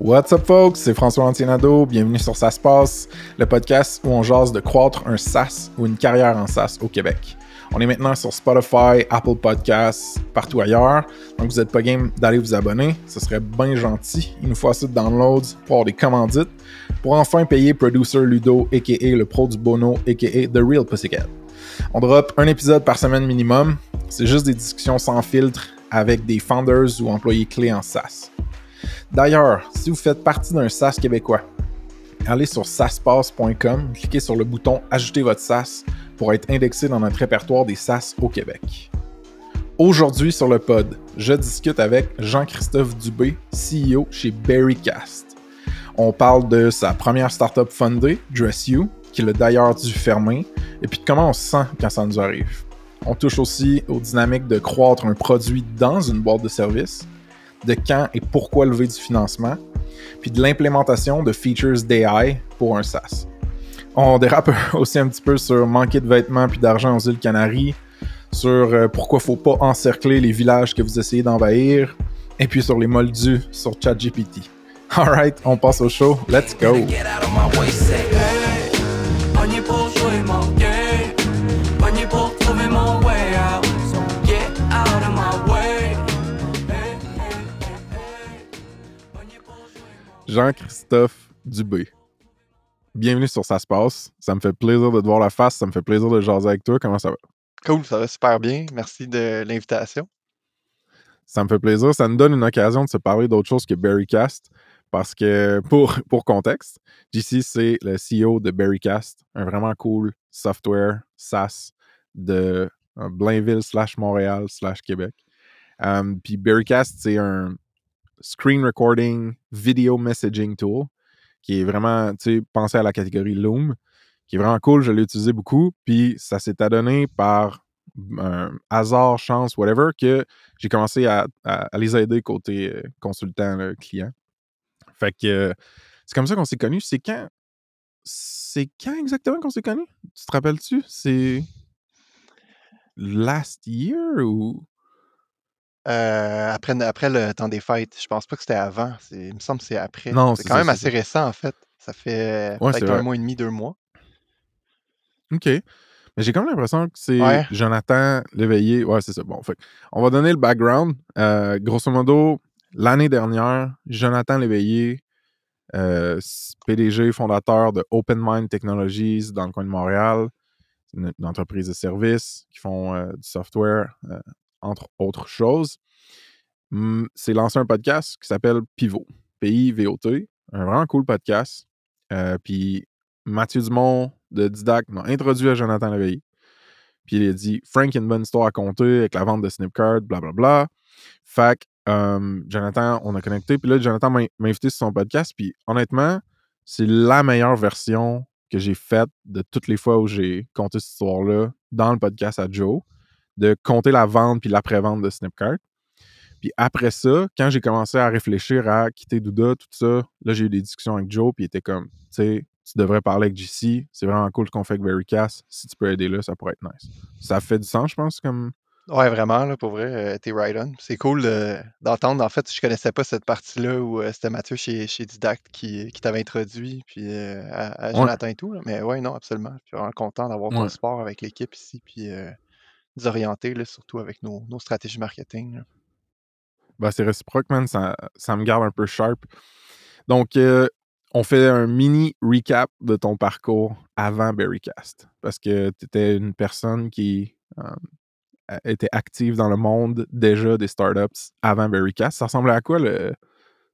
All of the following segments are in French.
What's up, folks? C'est François Antienado. Bienvenue sur Ça se le podcast où on jase de croître un SaaS ou une carrière en SaaS au Québec. On est maintenant sur Spotify, Apple Podcasts, partout ailleurs. Donc, vous n'êtes pas game d'aller vous abonner. Ce serait bien gentil. Il nous faut assez downloads pour avoir des commandites pour enfin payer Producer Ludo, a.k.a. le pro du Bono, a.k.a. The Real Pussycat. On drop un épisode par semaine minimum. C'est juste des discussions sans filtre avec des founders ou employés clés en SaaS. D'ailleurs, si vous faites partie d'un SaaS québécois, allez sur saspass.com, cliquez sur le bouton Ajouter votre SaaS pour être indexé dans notre répertoire des SaaS au Québec. Aujourd'hui sur le pod, je discute avec Jean-Christophe Dubé, CEO chez Berrycast. On parle de sa première startup fundée, DressU, qui l'a d'ailleurs dû fermer, et puis de comment on se sent quand ça nous arrive. On touche aussi aux dynamiques de croître un produit dans une boîte de service, de quand et pourquoi lever du financement, puis de l'implémentation de features d'AI pour un SaaS. On dérape aussi un petit peu sur manquer de vêtements puis d'argent aux îles Canaries, sur euh, pourquoi faut pas encercler les villages que vous essayez d'envahir, et puis sur les moldus sur ChatGPT. Alright, on passe au show. Let's go! Jean-Christophe Dubé. Bienvenue sur Ça se passe. Ça me fait plaisir de te voir la face, ça me fait plaisir de jaser avec toi. Comment ça va? Cool, ça va super bien. Merci de l'invitation. Ça me fait plaisir. Ça nous donne une occasion de se parler d'autre chose que Berrycast. Parce que, pour, pour contexte, JC, c'est le CEO de Berrycast, un vraiment cool software SaaS de euh, Blainville slash Montréal slash Québec. Um, Puis Berrycast, c'est un screen recording video messaging tool qui est vraiment, tu sais, pensé à la catégorie Loom, qui est vraiment cool. Je l'ai utilisé beaucoup. Puis ça s'est adonné par hasard, chance, whatever, que j'ai commencé à, les aider côté euh, consultant client. Fait que euh, c'est comme ça qu'on s'est connus. C'est quand? C'est quand exactement qu'on s'est connus? Tu te rappelles-tu? C'est last year ou. Euh, après, après le temps des fêtes, je pense pas que c'était avant. Il me semble que c'est après. Non, c'est quand ça, même assez récent, en fait. Ça fait Ouais, peut-être un mois et demi, deux mois. OK. Mais j'ai quand même l'impression que c'est Ouais. Jonathan Léveillé. Ouais, c'est ça. Bon, fait on va donner le background. Euh, grosso modo, l'année dernière, Jonathan Léveillé, euh, PDG, fondateur de Open Mind Technologies dans le coin de Montréal, c'est une, une entreprise de services qui font du software, entre autres choses, hum, s'est lancé un podcast qui s'appelle Pivot, P-I-V-O-T, un vraiment cool podcast. Euh, puis Mathieu Dumont de Didac m'a introduit à Jonathan Léveillé. Puis il a dit Frank a une bonne histoire à compter avec la vente de Snipcard, blablabla. Fait que Jonathan, on a connecté. Puis là, Jonathan m'a invité sur son podcast. Puis honnêtement, c'est la meilleure version que j'ai faite de toutes les fois où j'ai compté cette histoire-là dans le podcast à Joe, de compter la vente puis l'après-vente de Snipcart. Puis après ça, quand j'ai commencé à réfléchir à quitter Douda, tout ça, là, j'ai eu des discussions avec Joe, puis il était comme, tu sais, tu devrais parler avec JC, c'est vraiment cool ce qu'on fait avec Verycast. Si tu peux aider là, ça pourrait être nice. Ça fait du sens, je pense, comme. Ouais, vraiment, là, pour vrai, euh, t'es right on. C'est cool euh, d'entendre. En fait, je connaissais pas cette partie-là où euh, c'était Mathieu chez, chez Didact qui, qui t'avait introduit, puis euh, à, à Ouais. Jonathan et tout. là. Mais ouais, non, absolument. Je suis vraiment content d'avoir ton Ouais. support avec l'équipe ici, puis orienter, là, surtout avec nos, nos stratégies marketing. Ben, c'est réciproque, man. Ça, ça me garde un peu sharp. Donc, euh, on fait un mini recap de ton parcours avant Berrycast. Parce que tu étais une personne qui euh, était active dans le monde déjà des startups avant Berrycast. Ça ressemblait à quoi, le,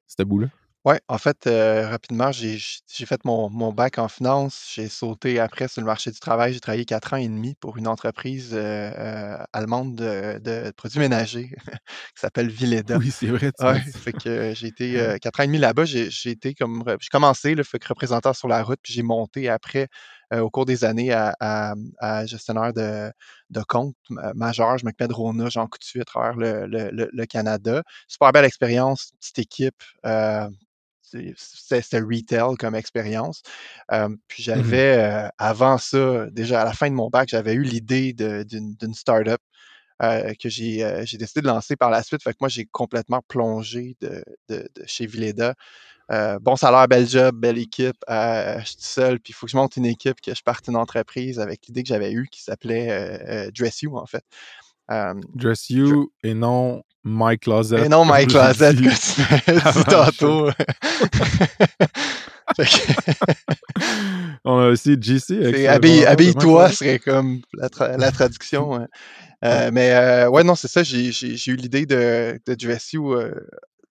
ce bout-là? Ouais, en fait, euh, rapidement, j'ai j- j'ai fait mon, mon bac en finance. J'ai sauté après sur le marché du travail. J'ai travaillé quatre ans et demi pour une entreprise euh, euh, allemande de, de produits ménagers qui s'appelle Vileda. Oui, c'est vrai. tu Ouais, m'as dit. fait que j'ai été euh, quatre ans et demi là-bas. J'ai j'ai été comme re- j'ai commencé le fait que représentant sur la route, puis j'ai monté après au cours des années à, à- à gestionnaire de, de compte ma- majeur. Je m'occupais de Rona, Jean Coutu à travers le, le- le- Canada. Super belle expérience, petite équipe. euh, c'est- c'était retail comme expérience. Euh, puis Mhm. j'avais, euh, avant ça, déjà à la fin de mon bac, j'avais eu l'idée d'une startup euh, que j'ai euh, j'ai décidé de lancer par la suite. Fait que moi, j'ai complètement plongé de, de- de chez Vileda. Euh, bon salaire, bel job, belle équipe. euh, je suis seul, puis il faut que je monte une équipe, que je parte une entreprise avec l'idée que j'avais eue qui s'appelait euh, Dress You, en fait. Dress You et non My Closet. et non, My Closet, que tu m'as dit tantôt. On a aussi de Habille-toi serait comme la, tra- la traduction. ouais. Mais euh, ouais, non, c'est ça. J'ai eu l'idée de, de Dress You euh,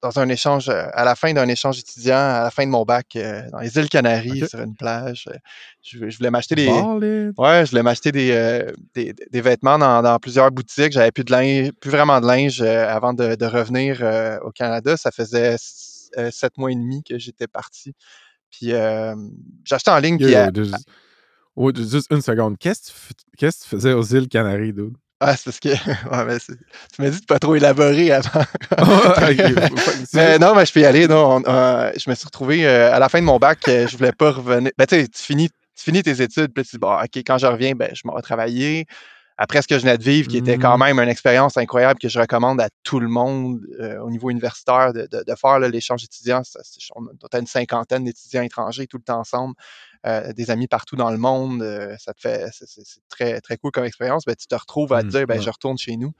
dans un échange, euh, à la fin d'un échange étudiant, à la fin de mon bac, euh, dans les îles Canaries, sur une plage. Euh, Je, je voulais m'acheter des. Ouais, je voulais m'acheter des, euh, des, des vêtements dans, dans plusieurs boutiques. J'avais plus de linge, plus vraiment de linge euh, avant de, de revenir au Canada. Ça faisait sept mois et demi que j'étais parti. Puis euh, j'achetais en ligne. Yo, Puis, yo, à- just- oh, juste une seconde. Qu'est-ce que tu f- qu'est-ce que tu faisais aux îles Canaries, dude? Ah, c'est parce que. ouais, mais c'est- tu m'as dit de pas trop élaborer avant. Mais non, mais je peux y aller. Non, on- euh, je me suis retrouvé euh, à la fin de mon bac, euh, je voulais pas revenir. Ben, tu sais, tu finis, tu finis tes études, puis tu dis, bon, OK, quand je reviens, ben, je m'en vais travailler. Après ce que je venais de vivre, qui était quand Mhm. même une expérience incroyable que je recommande à tout le monde euh, au niveau universitaire de, de- de faire là, l'échange étudiant. Ça, c'est- on a une cinquantaine d'étudiants étrangers tout le temps ensemble, euh, des amis partout dans le monde. euh, ça te fait, c'est très, très cool comme expérience. Ben, tu te retrouves à te Mhm, dire, ben, je retourne chez nous.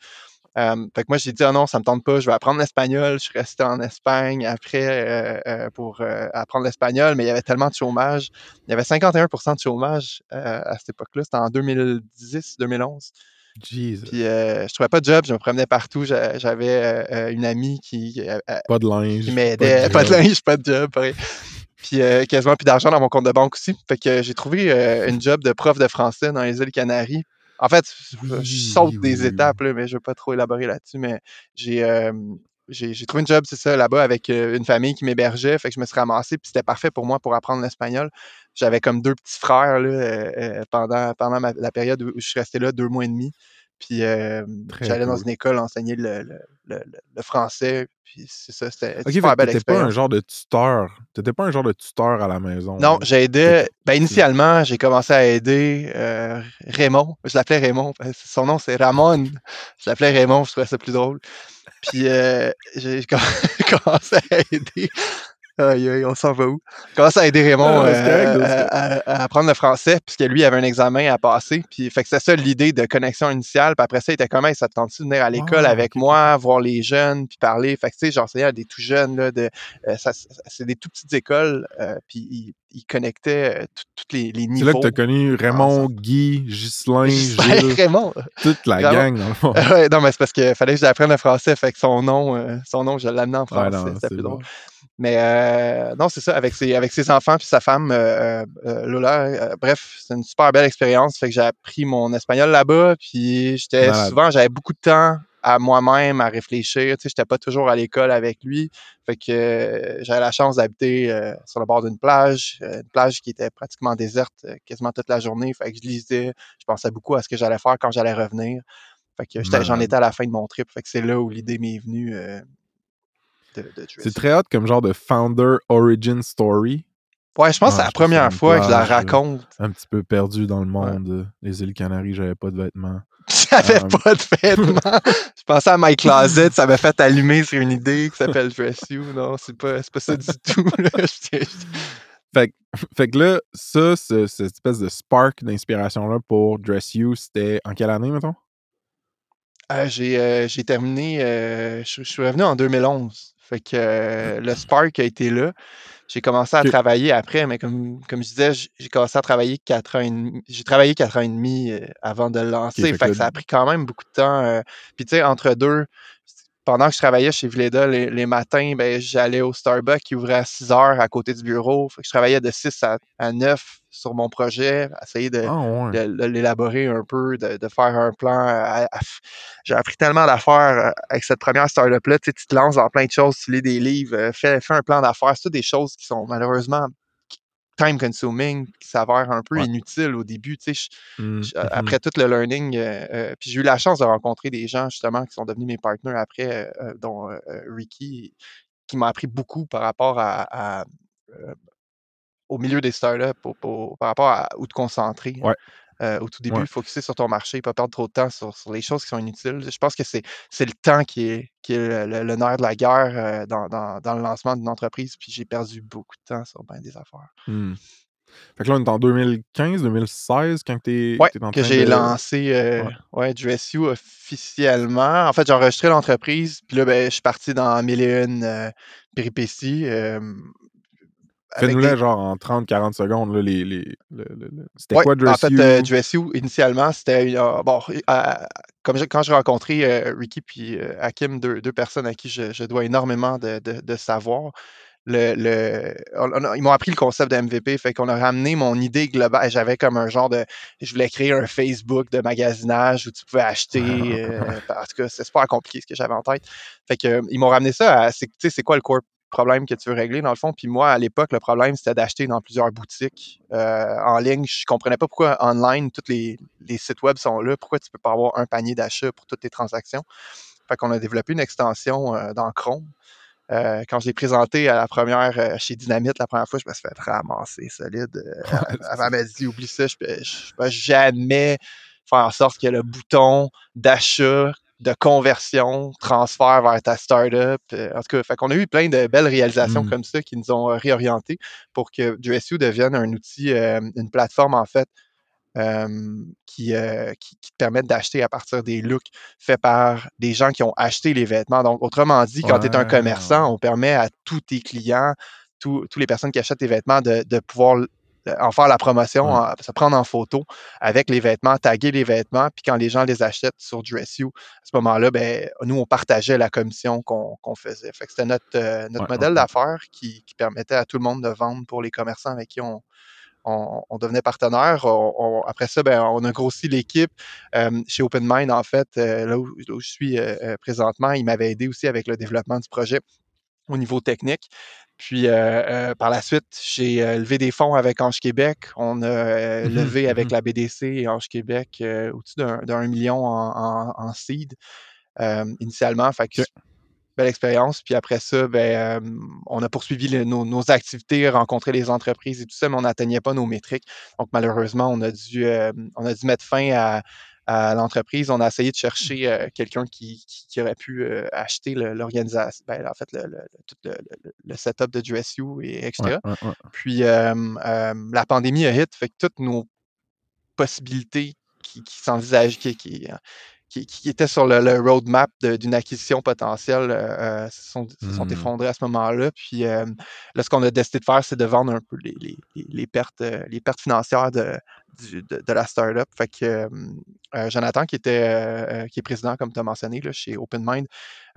Euh, fait que moi, j'ai dit, ah non, ça me tente pas, je vais apprendre l'espagnol. Je suis resté en Espagne après euh, euh, pour apprendre l'espagnol, mais il y avait tellement de chômage. Il y avait 51% de chômage à cette époque-là. C'était en 2010-2011. Jesus. Puis euh, je trouvais pas de job, je me promenais partout. J'a- J'avais euh, euh, une amie qui, euh, Pas de linge. qui m'aidait. Pas de linge, pas de job, pareil. Puis quasiment plus d'argent dans mon compte de banque aussi. Fait que j'ai trouvé une job de prof de français dans les îles Canaries. En fait, je saute oui, des oui, étapes, là, mais je ne veux pas trop élaborer là-dessus. Mais j'ai j'ai trouvé une job, c'est ça, là-bas, avec euh, une famille qui m'hébergeait. Fait que je me suis ramassé, puis c'était parfait pour moi pour apprendre l'espagnol. J'avais comme deux petits frères là, euh, euh, pendant, pendant la période où je suis resté là, deux mois et demi. Puis euh, j'allais dans une école enseigner le, le- le- le- français. Puis c'est ça, c'était une Ok, super belle pas un genre de tuteur. T'étais pas un genre de tuteur à la maison. Non, j'aidais. T'étais- Ben, initialement, j'ai commencé à aider euh, Raymond. Je l'appelais Raymond. Son nom, c'est Ramon. Je l'appelais Raymond, je trouvais ça plus drôle. Puis, euh, j'ai comm- commencé à aider. Aïe, aïe, on s'en va où? J'ai commencé à aider Raymond c'est euh, c'est à, à- à apprendre le français, puisque lui avait un examen à passer. Puis, fait que c'était ça l'idée de connexion initiale. Puis après ça, il était comme, Hey, ça te tente de venir à l'école Ah, avec moi, voir les jeunes, puis parler? Fait que, tu sais, j'enseignais à des tout jeunes, là, de, euh, ça- c'est des tout petites écoles, euh, puis connectaient euh, tout- tous les, les C'est niveaux. là que t'as connu Raymond, Guy, Ghislain, Gilles, Raymond. toute la gang, dans le fond. ouais, non, mais c'est parce qu'il fallait que j'apprenne le français, fait que son nom, euh, son nom, je l'amenais en Ouais, français, non, c'était c'est plus bon. drôle. Mais euh, non, c'est ça, avec ses, avec ses enfants puis sa femme, euh, euh, Lola. euh, bref, c'est une super belle expérience. Fait que j'ai appris mon espagnol là-bas. Puis j'étais souvent, j'avais beaucoup de temps à moi-même à réfléchir. Tu sais, j'étais pas toujours à l'école avec lui. Fait que euh, j'avais la chance d'habiter euh, sur le bord d'une plage, euh, une plage qui était pratiquement déserte euh, quasiment toute la journée. Fait que je lisais, je pensais beaucoup à ce que j'allais faire quand j'allais revenir. Fait que j'en étais à la fin de mon trip. Fait que c'est là où l'idée m'est venue euh, de, C'est très hot comme genre de founder origin story. Ouais, je pense que c'est Ah, la première fois que je la raconte. Un petit peu perdu dans le monde. euh, Les îles Canaries, j'avais pas de vêtements. J'avais Um, pas de vêtements. je pensais à My Closet, ça m'a fait allumer sur une idée qui s'appelle Dress You. Non, c'est pas, pas ça du tout. là. Fait, que- fait que là, ça, ce- cette espèce de spark d'inspiration-là pour Dress You, c'était en quelle année, mettons? Euh, j'ai, euh, j'ai terminé, euh, je suis revenu en 2011. Fait que euh, le Spark a été là. J'ai commencé à travailler après, mais comme, comme je disais, j'ai commencé à travailler quatre ans et demi. J'ai travaillé quatre ans et demi euh, avant de le lancer. fait fait que ça a pris quand même beaucoup de temps. euh. Puis tu sais, entre deux, pendant que je travaillais chez Vleda les, les matins, ben, j'allais au Starbucks qui ouvrait à 6 heures à côté du bureau. Fait que je travaillais de 6 à, à 9 sur mon projet, essayer de, Ah ouais. de, de l'élaborer un peu, de, de faire un plan. J'ai appris tellement d'affaires euh, avec cette première startup-là. Tu, sais, tu te lances dans plein de choses, tu lis des livres, euh, fais, fais un plan d'affaires. C'est toutes des choses qui sont malheureusement time consuming, qui s'avèrent un peu Ouais. inutiles au début. Tu sais, je- Mm, je- mhm. après tout le learning, euh, euh, puis j'ai eu la chance de rencontrer des gens justement qui sont devenus mes partenaires après, euh, euh, dont euh, Ricky. qui m'a appris beaucoup par rapport à, à, euh, au milieu des startups, au- au- par rapport à où te concentrer. hein. Ouais. Euh, au tout début, Ouais. focuser sur ton marché, pas perdre trop de temps sur, sur les choses qui sont inutiles. Je pense que c'est le temps qui est, qui est le, nerf de la guerre euh, dans, dans- dans le lancement d'une entreprise, puis j'ai perdu beaucoup de temps sur ben des affaires. Hmm. Fait que là, on est en 2015, 2016 quand t'es Ouais, t'es en que train j'ai de- lancé euh, Ouais. ouais, du SU officiellement. En fait, j'ai enregistré l'entreprise, puis là, ben, je suis parti dans mille et une euh, péripéties. euh, Fais-nous des- là genre en 30-40 secondes, là, les, les, le- le- le- C'était Ouais, quoi en fait, Dress euh, You? initialement, c'était. euh, bon, euh, comme j'ai- quand j'ai rencontré Ricky puis Hakim, deux, deux personnes à qui je, je dois énormément de, de- de savoir, le, le- on- on a- ils m'ont appris le concept de MVP, fait qu'on a ramené mon idée globale. J'avais comme un genre de. Je voulais créer un Facebook de magasinage où tu pouvais acheter. euh, en tout cas, c'est super compliqué ce que j'avais en tête. Fait que, euh, ils m'ont ramené ça à. c'est- Tu sais, c'est quoi le core problème que tu veux régler dans le fond? Puis moi, à l'époque, le problème, c'était d'acheter dans plusieurs boutiques euh, en ligne. Je comprenais pas pourquoi online, tous les, les sites web sont là. Pourquoi tu peux pas avoir un panier d'achat pour toutes tes transactions? Fait qu'on a développé une extension euh, dans Chrome. Euh, quand je l'ai présenté à la première chez Dynamite la première fois, je me suis fait ramasser solide. Elle m'a dit oublie ça, je peux, je peux jamais faire en sorte que le bouton d'achat, de conversion, transfert vers ta startup. euh, en tout cas, fait qu'on a eu plein de belles réalisations Mm. comme ça qui nous ont euh, réorientés pour que du SEO devienne un outil, euh, une plateforme en fait euh, qui, euh, qui, qui te permettent d'acheter à partir des looks faits par des gens qui ont acheté les vêtements. Donc, autrement dit, quand tu es un commerçant, on permet à tous tes clients, tous tous les personnes qui achètent tes vêtements, de, de pouvoir en faire la promotion, Ouais. en- se prendre en photo avec les vêtements, taguer les vêtements, puis quand les gens les achètent sur DressU, à ce moment-là, ben, nous, on partageait la commission qu'on faisait. Fait que c'était notre, euh, notre Ouais, ouais, modèle ouais. d'affaires qui, qui permettait à tout le monde de vendre pour les commerçants avec qui on, on, on devenait partenaire. On- après ça, ben, on a grossi l'équipe. Euh, chez OpenMind, en fait, euh, là, où, là où je suis présentement, il m'avait aidé aussi avec le développement du projet au niveau technique. Puis euh, euh, par la suite, j'ai euh, levé des fonds avec Ange Québec. On a euh, Mhm, levé avec mhm. la BDC et Ange Québec euh, au-dessus d'un d'un million en, en- en seed euh, initialement. Fait que belle expérience. Puis après ça, ben, euh, on a poursuivi le- nos, nos activités, rencontré les entreprises et tout ça, mais on n'atteignait pas nos métriques. Donc malheureusement, on a dû, euh, on a dû mettre fin à, à l'entreprise. On a essayé de chercher euh, quelqu'un qui, qui- qui aurait pu euh, acheter l'organisation, ben, en fait, le, le- le- le, setup de DressU et etc. Ouais, ouais, ouais. Puis euh, euh, la pandémie a hit, fait que toutes nos possibilités qui, qui s'envisagent, qui, qui, qui, qui étaient sur le, le roadmap d'une acquisition potentielle euh, euh, se, sont, se sont Hmm. effondrées à ce moment-là. Puis euh, là, ce qu'on a décidé de faire, c'est de vendre un peu les, les- les- pertes, les pertes financières de, du- de, de la startup. Fait que euh, euh, Jonathan, qui était euh, qui est président, comme tu as mentionné, là, chez OpenMind,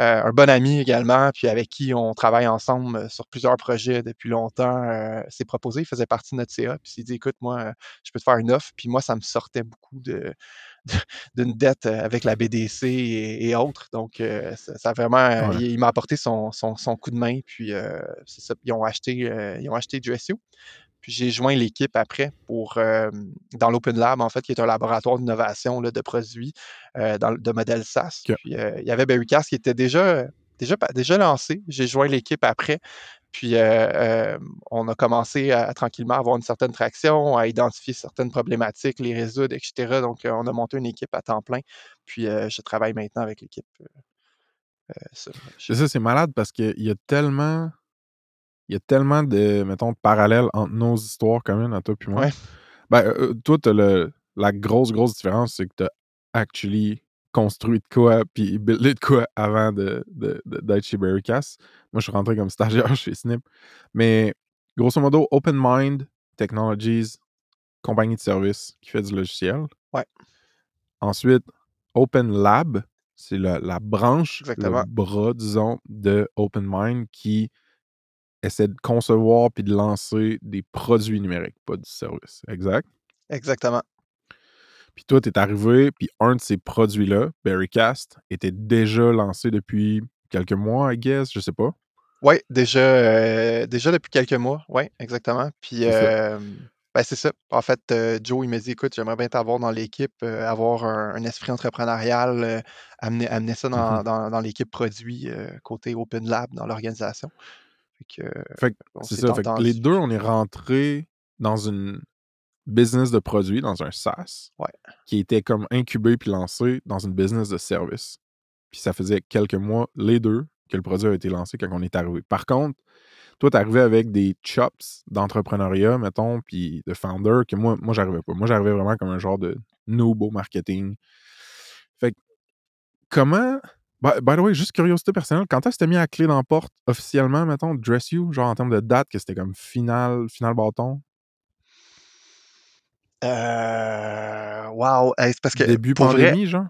euh, un bon ami également, puis avec qui on travaille ensemble sur plusieurs projets depuis longtemps, s'est proposé, il faisait partie de notre CA, puis il s'est dit écoute, moi, je peux te faire une offre, puis moi, ça me sortait beaucoup de d'une dette avec la BDC et, et autres. Donc, ça, ça a vraiment, Ouais. il, il m'a apporté son, son- son coup de main. Puis, ça, ils ont acheté, ils ont acheté du SEO. Puis, j'ai joint l'équipe après pour, euh, dans l'Open Lab, en fait, qui est un laboratoire d'innovation de produits euh, dans, de modèle SaaS. Puis, euh, il y avait Berrycast qui était déjà, déjà, déjà lancé. J'ai joint l'équipe après. Puis, on a commencé à, à tranquillement avoir une certaine traction, à identifier certaines problématiques, les résoudre, etc. Donc, on a monté une équipe à temps plein. Puis, je travaille maintenant avec l'équipe. ça, c'est malade parce qu'il y a tellement. Il y a tellement de, mettons, de parallèles entre nos histoires communes à toi puis moi. Ouais. Ben, euh, toi, t'as le, la grosse, grosse différence, c'est que t'as actually construit de quoi puis buildé de quoi avant de, de, de- d'être chez. Moi, je suis rentré comme stagiaire chez Snip. Mais grosso modo, Open Mind Technologies, compagnie de service qui fait du logiciel. Ouais. Ensuite, Open Lab, c'est la, la branche, Exactement. le bras, disons, de Open Mind qui essaie de concevoir puis de lancer des produits numériques, pas du service. Exact. Exactement. Puis toi, t'es arrivé, puis un de ces produits-là, Berrycast, était déjà lancé depuis quelques mois, I guess, je sais pas. Oui, déjà, euh, déjà depuis quelques mois. Oui, exactement. Puis, C'est ça. euh, Ben, c'est ça. En fait, euh, Joe, il me dit, écoute, j'aimerais bien t'avoir dans l'équipe, euh, avoir un, un esprit entrepreneurial, amener, amener ça dans, Mhm. dans- dans l'équipe produit, côté Open Lab, dans l'organisation. Fait que, euh, Fait que c'est ça. Fait que les deux, on est rentrés dans une business de produit, dans un SaaS, Ouais. qui était comme incubé puis lancé dans une business de service. Puis ça faisait quelques mois, les deux, que le produit a été lancé quand on est arrivé. Par contre, toi, t'es arrivé avec des chops d'entrepreneuriat, mettons, puis de founder, que moi, moi j'arrivais pas. Moi, j'arrivais vraiment comme un genre de noob au marketing. Fait que, comment... By, by the way, juste curiosité personnelle, quand est-ce que mis la clé dans la porte officiellement, mettons, Dress You, genre en termes de date, que c'était comme final, final bâton? Euh, wow. Hey, c'est parce que Début vrai, pandémie, genre?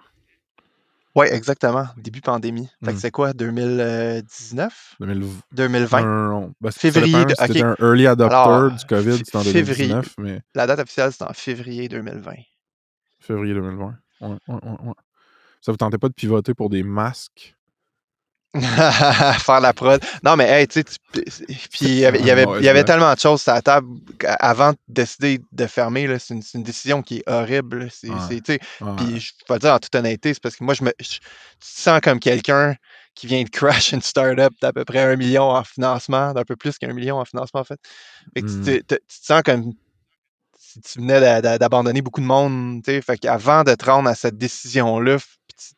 ouais, exactement. Début pandémie. Fait que Hmm. c'est quoi, 2019? 2020. 2020? Non. Ben, Février dépend, de- si t'étais ok. un early adopter Alors, du COVID, c'était en février. 2019, mais La date officielle, c'est en février 2020. février 2020. Ouais, ouais, ouais, ouais. Ça vous tentait pas de pivoter pour des masques? Faire la prod. Non, mais hey, tu sais, puis il y avait, y y tellement de choses sur la table avant de décider de fermer. C'est une, décision qui est horrible. C'est, Ouais. Puis je vais le dire en toute honnêteté, c'est parce que moi, je me je- tu te sens comme quelqu'un qui vient de crash une startup d'à peu près un million en financement, d'un peu plus qu'un million en financement, en fait. Fait que tu, Hmm. te, te- tu te sens comme si tu venais d'a- d'a- d'abandonner beaucoup de monde. Fait qu'avant de te rendre à cette décision-là, puis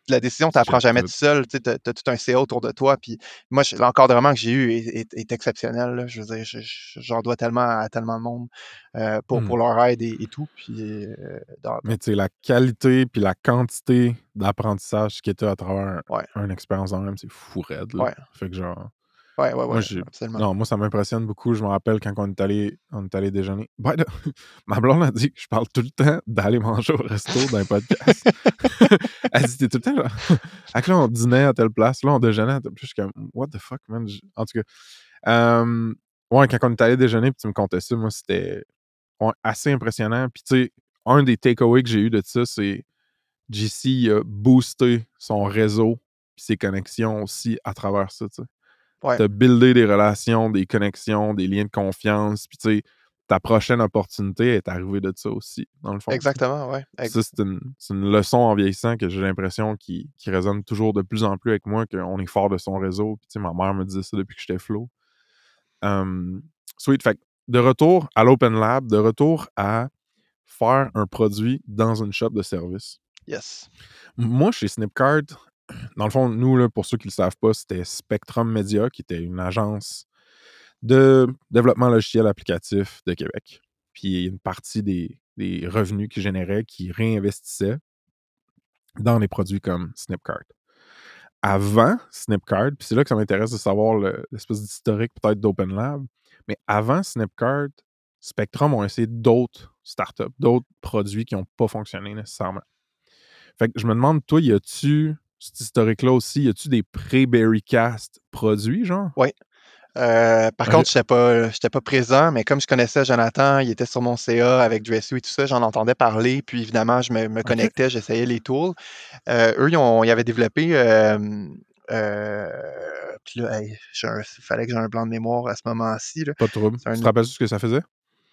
la décision, tu n'apprends jamais tout. seul, tu as, tout un CA autour de toi. Puis moi, l'encadrement que j'ai eu est, est- est exceptionnel. là. Je veux dire, je- je- j'en dois tellement à tellement de monde euh, pour, Hmm. pour leur aide et, et tout. Puis euh, dans- Mais tu sais, la qualité puis la quantité d'apprentissage qu'il y a à travers Ouais. une expérience dans même, c'est fou raide. Là. Ouais. Fait que genre. Ouais, ouais, Moi, ouais, j'ai- absolument. Non, moi, ça m'impressionne beaucoup. Je me rappelle quand on est allé, on est allé déjeuner. Ma blonde a dit que je parle tout le temps d'aller manger au resto d'un podcast. Elle dit, t'es tout le temps genre. Que là, on dînait à telle place, là, on déjeunait à telle Puis je suis comme, what the fuck, man? En tout cas, euh, ouais, quand on est allé déjeuner, puis tu me contais ça, moi, c'était ouais, assez impressionnant. Puis tu sais, un des takeaways que j'ai eu de ça, c'est JC a boosté son réseau puis ses connexions aussi à travers ça, tu sais. Ouais. T'as buildé des relations, des connexions, des liens de confiance, puis tu sais, ta prochaine opportunité est arrivée de ça aussi, dans le fond. Exactement, Ça, c'est une, leçon en vieillissant que j'ai l'impression qui, qui résonne toujours de plus en plus avec moi, qu'on est fort de son réseau. Puis, tu sais, ma mère me disait ça depuis que j'étais flow. Um, sweet. Fait de retour à l'Open Lab, de retour à faire un produit dans une shop de service. Yes. Moi, chez Snipcard, dans le fond, nous, pour ceux qui ne le savent pas, c'était Spectrum Media, qui était une agence de développement logiciel applicatif de Québec. Puis une partie des, revenus qu'ils généraient, qui réinvestissaient dans des produits comme Snipcard. Avant Snipcard, puis c'est là que ça m'intéresse de savoir le- l'espèce d'historique peut-être d'Open Lab, mais avant Snipcard, Spectrum ont essayé d'autres startups, d'autres produits qui n'ont pas fonctionné nécessairement. Fait que je me demande, toi, y a-tu cet historique-là aussi, y a-tu des pré-Berrycast produits, genre? Euh, par contre, je n'étais pas, j'étais pas présent, mais comme je connaissais Jonathan, il était sur mon CA avec Dressu et tout ça, j'en entendais parler. Puis évidemment, je me, me connectais, j'essayais les tools. Euh, eux, ils, ont, ils avaient développé. euh, puis là, hey, il fallait que j'ai un blanc de mémoire à ce moment-ci. là. Pas de trouble. Un- Tu te rappelles ce que ça faisait?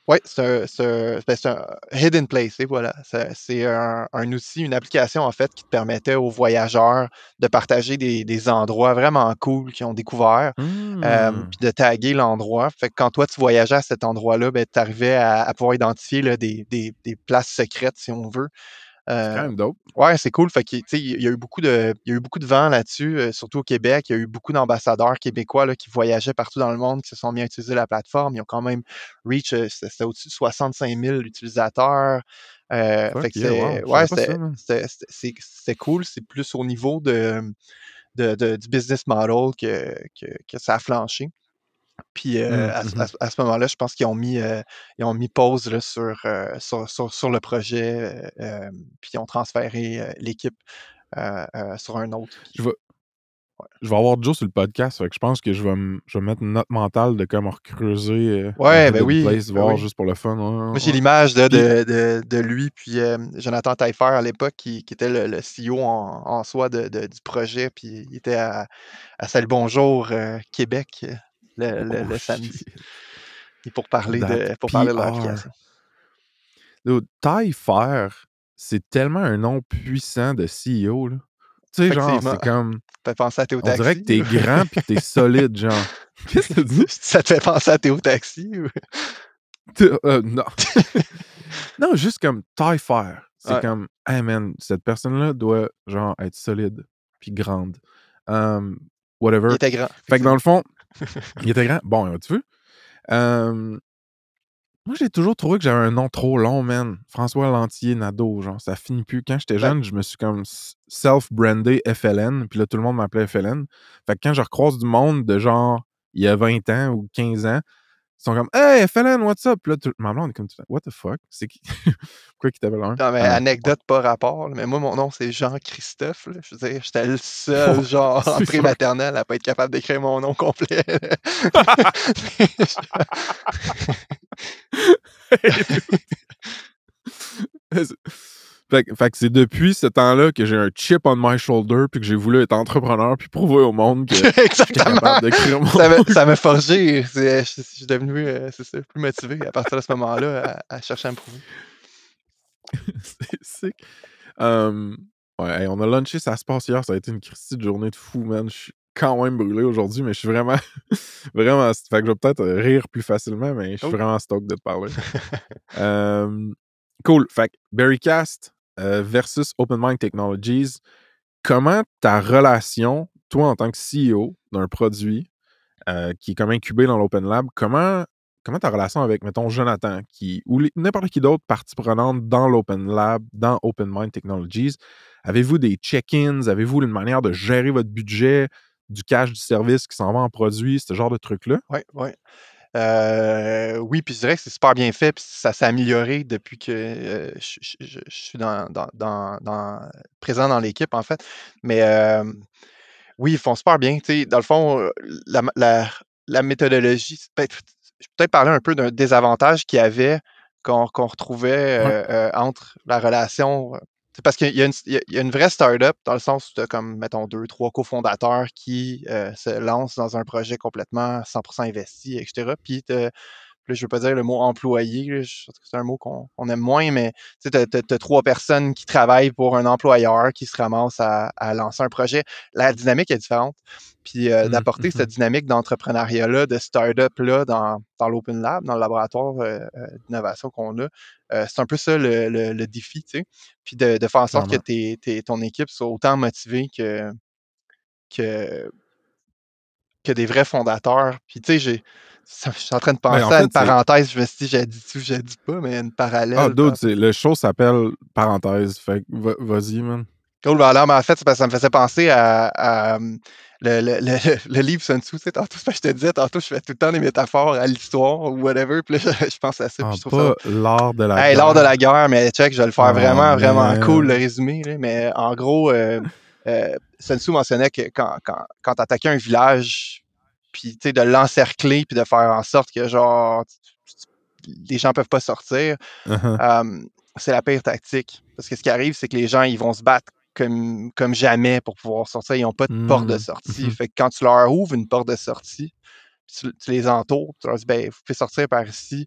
Oui, c'est un, c'est un- ben, c'est un hidden place, et voilà. C'est un, un outil, une application en fait qui te permettait aux voyageurs de partager des, des endroits vraiment cool qu'ils ont découverts, euh, Hmm. puis de taguer l'endroit. Fait que quand toi tu voyageais à cet endroit-là, ben, tu arrivais à, à pouvoir identifier là, des, des- des places secrètes, si on veut. C'est Euh, quand même dope. Ouais, c'est cool. Fait que, tu sais, il y a eu beaucoup de, il y a eu beaucoup de vent là-dessus, euh, surtout au Québec. Il y a eu beaucoup d'ambassadeurs québécois là, qui voyageaient partout dans le monde, qui se sont mis à utiliser la plateforme. Ils ont quand même reach, euh, c'était au-dessus de 65 000 utilisateurs. Euh, fait que wow, c'est, ouais, c'était, cool. C'est plus au niveau de, de- de- du business model que, que, que ça a flanché. Puis euh, Mm, à, ce- mhm. à ce- à ce moment-là, je pense qu'ils ont mis, euh, ils ont mis pause là, sur, euh, sur, sur- sur le projet, puis ils ont transféré l'équipe sur un autre. Je vais, je vais avoir Joe sur le podcast, fait que je pense que je vais, me- je vais mettre une note mentale de comme recreuser Ouais, ben oui, place, ben voir oui. juste pour le fun. Moi, j'ai ouais. l'image de, Puis- de, de, de lui, puis Jonathan Taillefer à l'époque, qui, qui était le, le CEO en, en soi de, du projet, puis il était à, à Salut Bonjour Québec le, le- Oh, le samedi et pour parler de, pour parler de taille faire, c'est tellement un nom puissant de CEO, là. Tu sais, genre, c'est comme. Ça te fait penser à Théo On Taxi. dirait que t'es grand puis que t'es solide, genre. Qu'est-ce que tu dis? Ça te fait penser à Théo Taxi? euh, non. non, juste comme taille faire. C'est Ouais. comme, hey man, cette personne-là doit, genre, être solide puis grande. Um, whatever. Il était grand. Fait que dans le fond, il était grand? Bon, tu vu? Euh, moi, j'ai toujours trouvé que j'avais un nom trop long, man. François Lantier Nadeau, genre, ça finit plus. Quand j'étais jeune, je me suis comme self-brandé FLN, puis là, tout le monde m'appelait FLN. Fait que quand je recroise du monde de genre, il y a 20 ans ou 15 ans, ils sont comme, hey, FLN, what's up? Puis là, tout, ma blonde est comme, what the fuck? C'est qui? Pourquoi qu'il t'appelle un? Non, mais Ah, anecdote pas rapport, mais moi, mon nom, c'est Jean-Christophe. Je veux dire, j'étais le seul, Oh, genre, en pré-maternelle à pas être capable d'écrire mon nom complet. Fait, que- fait que c'est depuis ce temps-là que j'ai un chip on my shoulder puis que j'ai voulu être entrepreneur puis prouver au monde que Exactement. capable d'écrire mon Ça m'a- Ça m'a forgé. C'est- Je suis devenu, euh, ça, plus motivé à partir de ce moment-là à, à chercher à me prouver. c'est sick. Um, ouais, hey, on a lunché, ça se passe hier, ça a été une Christie de journée de fou, man. Je suis quand même brûlé aujourd'hui, mais je suis vraiment, vraiment. Fait que je vais peut-être rire plus facilement, mais je suis Oh. vraiment stoked de te parler. Um, cool. Fait que Berrycast euh, versus Open Mind Technologies, comment ta relation, toi en tant que CEO d'un produit euh, qui est comme incubé dans l'Open Lab, comment, comment ta relation avec, mettons, Jonathan, qui, ou n'importe qui d'autre partie prenante dans l'Open Lab, dans Open Mind Technologies, avez-vous des check-ins, avez-vous une manière de gérer votre budget, du cash du service qui s'en va en produit, ce genre de trucs-là? Oui, oui. Euh, oui, puis je dirais que c'est super bien fait, puis ça s'est amélioré depuis que euh, je, je- je- je suis dans, dans, dans- dans- présent dans l'équipe, en fait. Mais euh, oui, ils font super bien. Dans le fond, la, la- la méthodologie, peut-être, je peux peut-être parler un peu d'un désavantage qu'il y avait qu'on qu'on retrouvait Ouais. euh, entre la relation. C'est parce qu'il y, a une- il y a- une vraie startup dans le sens où tu as comme, mettons, deux, trois cofondateurs qui euh, se lancent dans un projet complètement 100% investi, etc. Puis là, je veux pas dire le mot employé, c'est un mot qu'on on aime moins, mais tu as, trois personnes qui travaillent pour un employeur qui se ramassent à, à lancer un projet. La dynamique est différente. Puis euh, Mm, d'apporter cette dynamique d'entrepreneuriat-là, de start-up-là dans, dans l'Open Lab, dans le laboratoire euh, euh, d'innovation qu'on a, euh, c'est un peu ça le, le- le défi, tu sais. Puis de, de faire en sorte que ton équipe soit autant motivée que, que, que des vrais fondateurs. Puis tu sais, j'ai. Ça- Je suis en train de penser en à une parenthèse, je me suis dit, j'ai dit tout, j'ai dit pas, mais une parallèle. Ah, c'est- le show s'appelle parenthèse. Fait que va- vas-y, man. Cool, ben alors, mais en fait, c'est parce que ça me faisait penser à, à, hum, le, le, le, le livre Sun Tzu. Tu sais, tantôt, je te disais, tantôt, je fais tout le temps des métaphores à l'histoire ou whatever. Puis là, je, je pense à ça. Ah, puis je trouve pas l'art de la. Hey, l'art de la guerre, mais check, je vais le faire Oh, vraiment, vraiment man. cool, le résumé. là. Mais en gros, euh, euh, Sun Tzu mentionnait que quand, quand, quand tu attaquais un village, puis tu sais, de l'encercler, puis de faire en sorte que, genre, les gens peuvent pas sortir, Uh-huh. euh, c'est la pire tactique. Parce que ce qui arrive, c'est que les gens, ils vont se battre comme, comme jamais pour pouvoir sortir. Ils n'ont pas de porte de Mm, sortie. mhm. Fait que quand tu leur ouvres une porte de sortie, tu, tu les entoures, tu leur dis, ben, vous pouvez sortir par ici.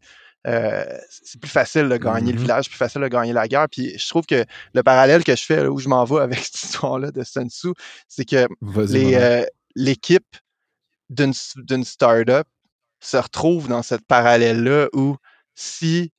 euh, c'est plus facile de gagner le Mhm. village, plus facile de gagner la guerre. Puis je trouve que le parallèle que je fais, là, où je m'en vais avec cette histoire-là de Sun Tzu, c'est que euh, l'équipe d'une d'une startup se retrouve dans cette parallèle-là où si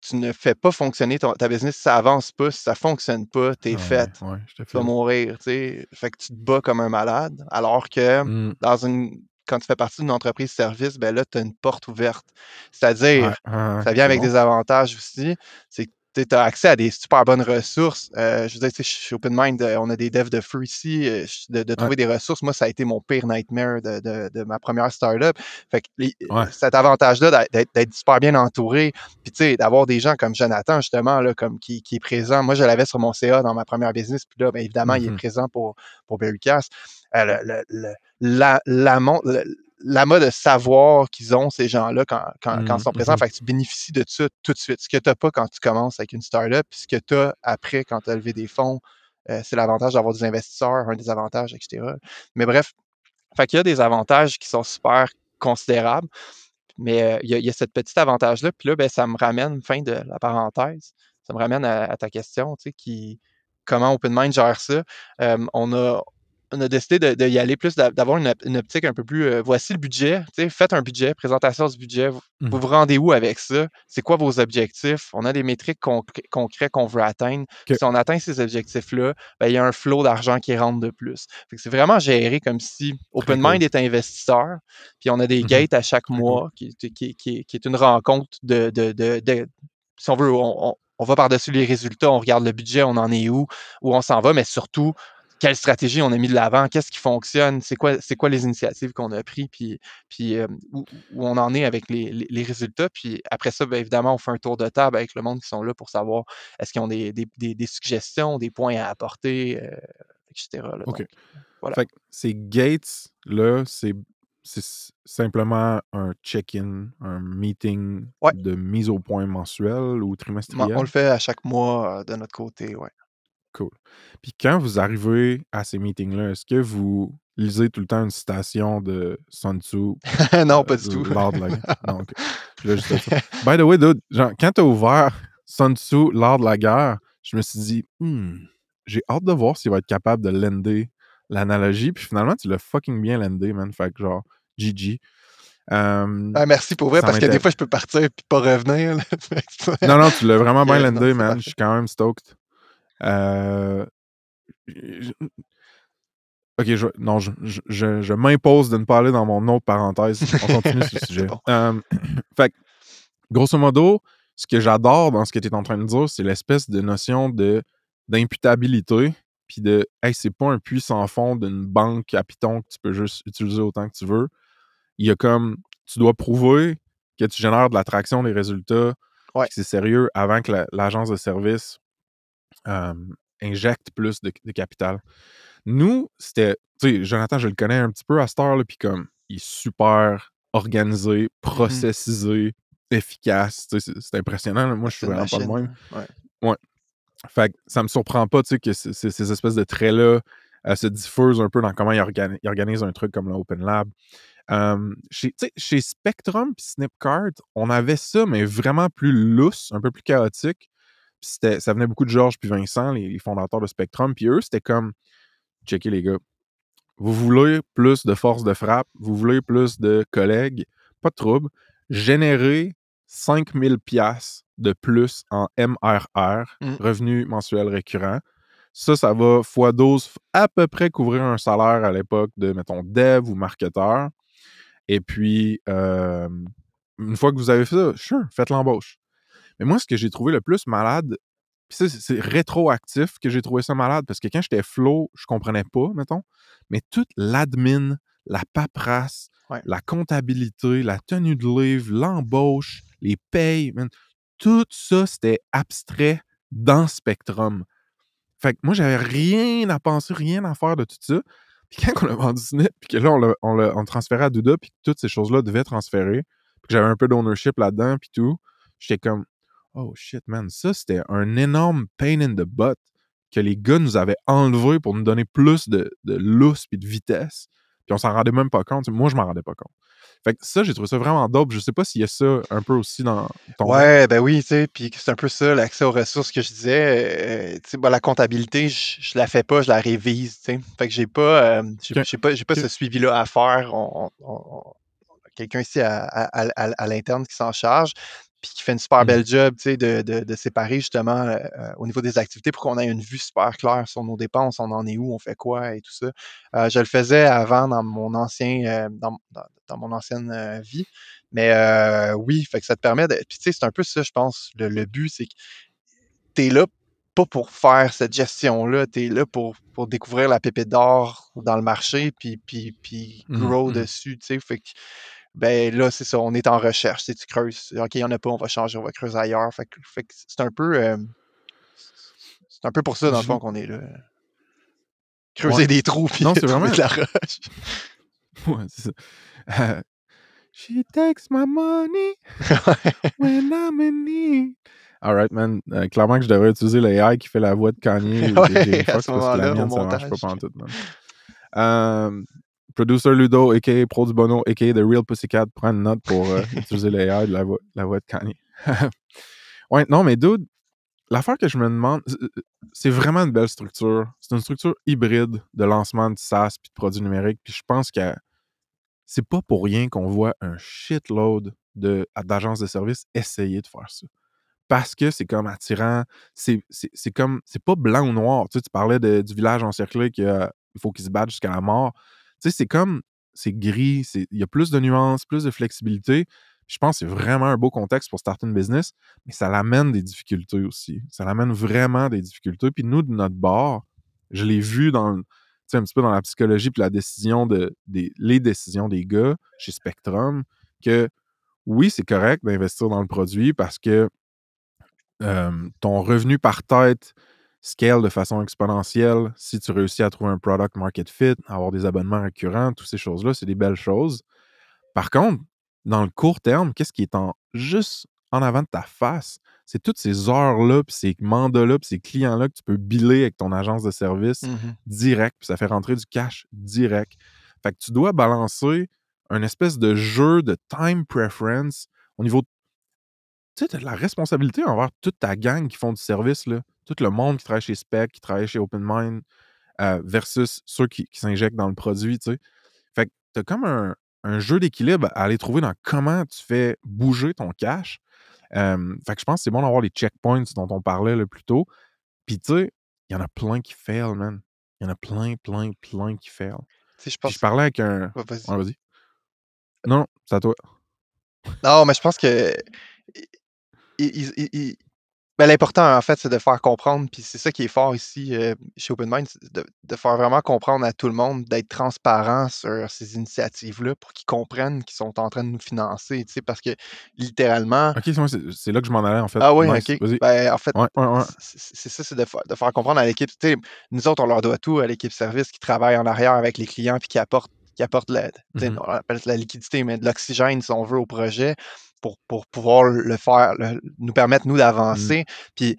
tu ne fais pas fonctionner ton- ta business, si ça avance pas, si ça fonctionne pas, t'es Ah, fait, Ouais, ouais, je te tu vas mourir, tu sais. Fait que tu te bats comme un malade, alors que Mm, dans une quand tu fais partie d'une entreprise service, ben là, tu as une porte ouverte. C'est-à-dire, ouais, ça vient avec bon. des avantages aussi. C'est que tu as accès à des super bonnes ressources. Euh, je veux dire, tu sais, je suis open mind, euh, on a des devs de ici, euh, de, de trouver des ressources. Moi, ça a été mon pire nightmare de, de- de ma première startup. Fait que les- Ouais. cet avantage-là d'être- super bien entouré, puis tu sais, d'avoir des gens comme Jonathan, justement, là, comme qui, qui est présent. Moi, je l'avais sur mon CA dans ma première business, puis là, bien évidemment, il est Mhm. présent pour, pour Berrycast. Euh, le- le- le- la, la, l'amas de savoir qu'ils ont, ces gens-là, quand, quand, quand ils sont présents. mhm. Fait que tu bénéficies de ça tout de suite. Ce que tu n'as pas quand tu commences avec une startup, puis ce que tu as après quand tu as levé des fonds, euh, c'est l'avantage d'avoir des investisseurs, un des avantages, etc. Mais bref, fait qu'il y a des avantages qui sont super considérables. Mais euh, il y, a- il y a cette petite avantage-là. Puis là, ben, ça me ramène, fin de la parenthèse, ça me ramène à, à ta question, tu sais, qui, comment OpenMind gère ça? Euh, on a, on a décidé de, de aller plus, d'a- d'avoir une, op- une optique un peu plus, euh, voici le budget, faites un budget, présentation du budget, vous, Mhm. vous vous rendez où avec ça? C'est quoi vos objectifs? On a des métriques concr- concrets qu'on veut atteindre. Si on atteint ces objectifs-là, ben, il y a un flot d'argent qui rentre de plus. C'est vraiment géré comme si OpenMind cool. est investisseur, puis on a des Mhm. gates à chaque mois, qui, qui, qui- est une rencontre de, de, de- de- si on veut, on, on- on va par-dessus les résultats, on regarde le budget, on en est où, où on s'en va, mais surtout, quelle stratégie on a mis de l'avant, qu'est-ce qui fonctionne, c'est quoi, c'est quoi les initiatives qu'on a prises, puis, puis euh, où, où on en est avec les, les- les résultats. Puis après ça, bien évidemment, on fait un tour de table avec le monde qui sont là pour savoir est-ce qu'ils ont des, des- des- des suggestions, des points à apporter, euh, etc. là. OK. Donc, voilà. Fait que ces gates, là, c'est simplement un check-in, un meeting Ouais. de mise au point mensuel ou trimestriel. on le fait à chaque mois euh, de notre côté, ouais. Cool. Puis quand vous arrivez à ces meetings-là, est-ce que vous lisez tout le temps une citation de Sun Tzu, non, euh, pas du tout. By the way, dude, genre, quand t'as ouvert Sun Tzu, l'art de la guerre, je me suis dit, Hmm, j'ai hâte de voir s'il va être capable de lender l'analogie. Puis finalement, tu l'as fucking bien landé, man. Fait que genre, GG. Euh, Ah, merci pour vrai, parce que des fois, je peux partir et pas revenir. Non, non, tu l'as vraiment bien c'est man. Je suis quand même stoked. Euh, Ok, je, non, je, je, je- je m'impose de ne pas aller dans mon autre parenthèse. On continue sur le sujet. bon. Euh, fait grosso modo, ce que j'adore dans ce que tu es en train de dire, c'est l'espèce de notion de d'imputabilité, puis de hey, c'est pas un puits sans fond d'une banque à Python que tu peux juste utiliser autant que tu veux. Il y a comme tu dois prouver que tu génères de l'attraction des résultats, Ouais. que c'est sérieux avant que la- l'agence de service euh, injecte plus de, de capital. Nous, c'était, tu sais, Jonathan, je le connais un petit peu à cette heure, puis comme, il est super organisé, processisé, efficace, tu sais, c'est impressionnant. là. Moi, je suis vraiment pas le même. ouais. Fait que ça me surprend pas, tu sais, que ces espèces de traits-là euh, se diffusent un peu dans comment ils, organi- ils organisent un truc comme l'Open Lab. Euh, chez, tu sais, chez Spectrum et Snipcard, on avait ça, mais vraiment plus lousse, un peu plus chaotique. Puis ça venait beaucoup de Georges puis Vincent, les, les fondateurs de Spectrum. Puis eux, c'était comme, checker les gars, vous voulez plus de force de frappe, vous voulez plus de collègues, pas de trouble, générez 5000 pièces de plus en MRR, Mm. revenu mensuel récurrent. Ça, ça va x 12 à peu près couvrir un salaire à l'époque de, mettons, dev ou marketeur. Et puis, euh, une fois que vous avez fait ça, sure, faites l'embauche. Mais moi, ce que j'ai trouvé le plus malade, puis ça, c'est- rétroactif que j'ai trouvé ça malade, parce que quand j'étais flow, je comprenais pas, mettons, mais toute l'admin, la paperasse, Ouais. la comptabilité, la tenue de livre, l'embauche, les payes, man, tout ça, c'était abstrait dans Spectrum. Fait que moi, j'avais rien à penser, rien à faire de tout ça. Puis quand on a vendu Snip, puis que là, on l'a on on le transférait à Duda, puis que toutes ces choses-là devaient transférer, puis que j'avais un peu d'ownership là-dedans, puis tout, j'étais comme, oh shit, man, ça, c'était un énorme pain in the butt que les gars nous avaient enlevé pour nous donner plus de, de lousse puis de vitesse. Puis on s'en rendait même pas compte. Moi, je m'en rendais pas compte. Fait que ça, j'ai trouvé ça vraiment dope. Je sais pas s'il y a ça un peu aussi dans ton. Ouais, ben oui, tu sais, puis c'est un peu ça, l'accès aux ressources que je disais. euh, tu sais, bah, la comptabilité, je, je la fais pas, je la révise, tu sais. Fait que j'ai pas, euh, j'ai pas, j'ai pas ce suivi-là à faire. On, on- quelqu'un ici à- à- à- à l'interne qui s'en charge, puis qui fait une super Mhm. belle job, tu sais, de, de- de séparer justement euh, euh, au niveau des activités pour qu'on ait une vue super claire sur nos dépenses, on en est où, on fait quoi et tout ça. Euh, je le faisais avant dans mon ancien, euh, dans, dans- dans mon ancienne vie. Mais oui, fait que ça te permet de. Puis tu sais, c'est un peu ça, je pense. Le, le but, c'est que tu es là pas pour faire cette gestion-là, tu es là pour, pour découvrir la pépite d'or dans le marché, puis, puis, puis Mhm, grow mhm. dessus, tu sais. Fait que, ben là, c'est ça, on est en recherche. Tu sais, tu creuses. OK, il n'y en a pas, on va changer, on va creuser ailleurs. Fait que, fait c'est un peu. euh, c'est un peu pour ça, dans le fond, qu'on est là. Creuser Ouais. des trous, puis Non, c'est vraiment- de la roche. Ouais, c'est ça. Euh, She takes my money when I'm in need. Alright, man. Euh, clairement que je devrais utiliser l'AI qui fait la voix de Kanye ou de Ouais, Foxx ce parce que la mienne, ça marche pas pantoute, man. Euh, Producer Ludo, a.k.a. Pro du Bono, a.k.a. The Real Pussycat, prend une note pour euh, utiliser l'AI de la voix, la voix de Kanye. ouais, non, mais dude, l'affaire que je me demande, c'est vraiment une belle structure. C'est une structure hybride de lancement de SaaS puis de produits numériques. Puis je pense que c'est pas pour rien qu'on voit un shitload d'agences de services essayer de faire ça. Parce que c'est comme attirant, c'est comme, c'est pas blanc ou noir. Tu, sais, tu parlais de- du village encerclé qu'il faut qu'il se batte jusqu'à la mort. Tu sais, c'est comme, c'est gris, il y a plus de nuances, plus de flexibilité. Je pense que c'est vraiment un beau contexte pour starter une business, mais ça l'amène des difficultés aussi. Ça l'amène vraiment des difficultés. Puis nous, de notre bord, je l'ai vu dans, un petit peu dans la psychologie puis la décision de, les décisions des gars chez Spectrum, que oui, c'est correct d'investir dans le produit parce que ton revenu par tête scale de façon exponentielle si tu réussis à trouver un product market fit, avoir des abonnements récurrents, toutes ces choses-là, c'est des belles choses. Par contre, dans le court terme, qu'est-ce qui est en juste en avant de ta face? C'est toutes ces heures-là, puis ces mandats-là, puis ces clients-là que tu peux biller avec ton agence de service Mhm. direct, puis ça fait rentrer du cash direct. Fait que tu dois balancer un espèce de jeu de time preference au niveau. Tu sais, tu as de la responsabilité envers toute ta gang qui font du service, là. Tout le monde qui travaille chez Spec, qui travaille chez OpenMind, euh, versus ceux qui, qui s'injectent dans le produit, tu sais. Fait que tu as comme un, un jeu d'équilibre à aller trouver dans comment tu fais bouger ton cash. Euh, fait que je pense que c'est bon d'avoir les checkpoints dont on parlait là, plus tôt. Puis tu sais, il y en a plein qui fail, man. Il y en a plein, plein, plein qui fail. Tu sais, je Puis pense. je parlais avec un. Vas-y. Non, non, c'est à toi. Non, mais je pense que i- i- i- ben, l'important, en fait, c'est de faire comprendre, puis c'est ça qui est fort ici euh, chez OpenMind, c'est de, de faire vraiment comprendre à tout le monde, d'être transparent sur ces initiatives-là pour qu'ils comprennent qu'ils sont en train de nous financer, tu sais, parce que littéralement, Ok, c'est là que je m'en allais, en fait. ah oui, Nice, ok, ben, en fait, Ouais, ouais, ouais. c'est ça, c'est de, de faire comprendre à l'équipe, tu sais, nous autres, on leur doit tout à l'équipe service qui travaille en arrière avec les clients, puis qui apporte, qui apporte la, sais, Mhm. on appelle ça la liquidité, mais de l'oxygène, si on veut, au projet pour, pour pouvoir le faire, le- nous permettre, nous, d'avancer. Puis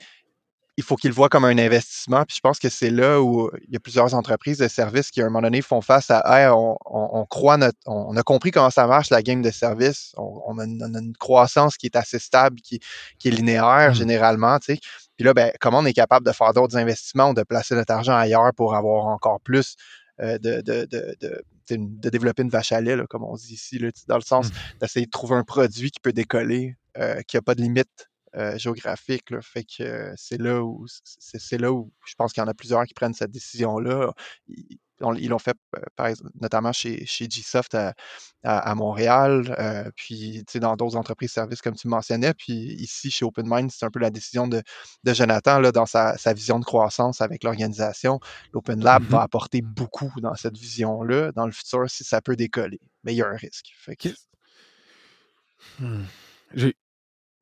il faut qu'ils le voient comme un investissement. Puis je pense que c'est là où il y a plusieurs entreprises de services qui, à un moment donné, font face à Hey, on, on- on croit notre. On, a compris comment ça marche, la game de service. On, on a, une, on a une croissance qui est assez stable, qui, qui est linéaire Mhm. généralement. tu sais. Puis là, ben, comment on est capable de faire d'autres investissements ou de placer notre argent ailleurs pour avoir encore plus euh, de, de, de, de, tu sais, de développer une vache à lait, là, comme on dit ici, là, dans le sens Mhm. d'essayer de trouver un produit qui peut décoller, euh, qui n'a pas de limite euh, géographique. Là. Fait que euh, c'est là où c'est c'est là où je pense qu'il y en a plusieurs qui prennent cette décision-là. Ils on- ils l'ont fait par exemple, notamment chez, chez Gsoft à, à- à Montréal, euh, puis dans d'autres entreprises services comme tu mentionnais. Puis ici, chez OpenMind, c'est un peu la décision de, de Jonathan là, dans sa, sa vision de croissance avec l'organisation. L'Open Lab Mhm. va apporter beaucoup dans cette vision-là dans le futur si ça peut décoller. Mais il y a un risque. Fait que- Qu'est-ce- Hmm. J'ai.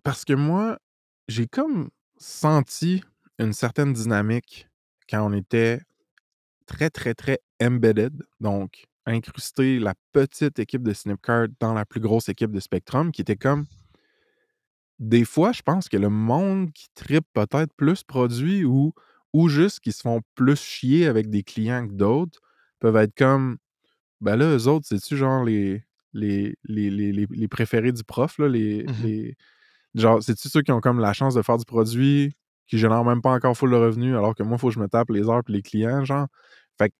Parce que moi, j'ai comme senti une certaine dynamique quand on était très, très, très embedded, donc incrusté la petite équipe de Snipcard dans la plus grosse équipe de Spectrum, qui était comme. Des fois, je pense que le monde qui tripe peut-être plus produit ou, ou juste qui se font plus chier avec des clients que d'autres peuvent être comme. Ben là, eux autres, c'est-tu genre les, les, les, les, les- les préférés du prof, là, les, Mhm. les, Genre, c'est-tu ceux qui ont comme la chance de faire du produit, qui génèrent même pas encore full de revenus, alors que moi, il faut que je me tape les heures puis les clients, genre? Fait que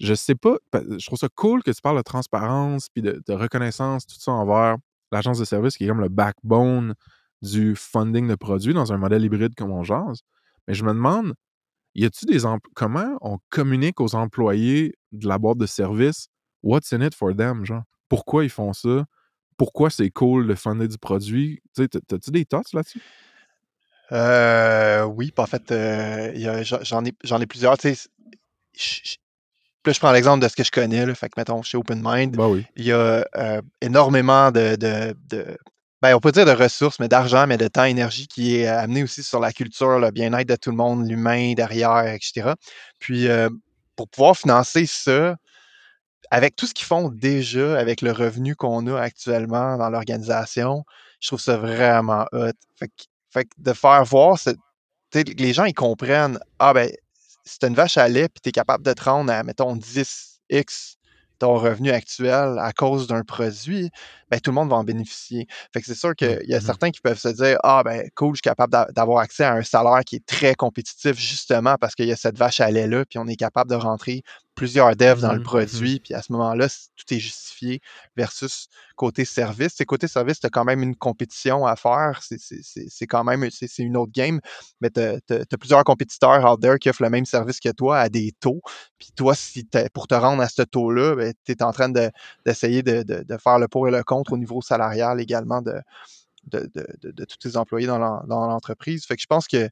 je sais pas, pa- je trouve ça cool que tu parles de transparence puis de, reconnaissance, tout ça envers l'agence de service qui est comme le backbone du funding de produits dans un modèle hybride comme on jase. Mais je me demande, y a-tu des comment on communique aux employés de la boîte de service what's in it for them, genre? Pourquoi ils font ça? Pourquoi c'est cool de funder du produit? Tu t'as-tu des thoughts là-dessus? Euh, oui, en fait, euh, j'en ai, ai plusieurs. Je- là, je prends l'exemple de ce que je connais. Là, fait que, mettons, chez OpenMind, Bah oui. il y a euh, énormément de, de, de- ben, on peut dire de ressources, mais d'argent, mais de temps, énergie qui est amené aussi sur la culture, le bien-être de tout le monde, l'humain derrière, etc. Puis, euh, pour pouvoir financer ça, avec tout ce qu'ils font déjà, avec le revenu qu'on a actuellement dans l'organisation, je trouve ça vraiment hot. Fait que, fait que de faire voir, les gens, ils comprennent, ah ben, c'est une vache à lait, puis tu es capable de te rendre à, mettons, 10x ton revenu actuel à cause d'un produit, ben, tout le monde va en bénéficier. Fait que c'est sûr qu'il y a Mhm. certains qui peuvent se dire Ah, ben, cool, je suis capable d'a- d'avoir accès à un salaire qui est très compétitif justement parce qu'il y a cette vache à lait-là, puis on est capable de rentrer plusieurs devs dans le Mhm, mhm. produit, puis à ce moment-là, tout est justifié versus côté service. C'est côté service, tu as quand même une compétition à faire. C'est- C'est c'est- c'est quand même c'est c'est une autre game, mais tu as, plusieurs compétiteurs out there qui offrent le même service que toi à des taux. Puis toi, si t'es- pour te rendre à ce taux-là, ben, tu es en train de- d'essayer de, de- de faire le pour et le contre au niveau salarial également de, de, de- de- de tous tes employés dans l'en- dans l'entreprise. Fait que je pense que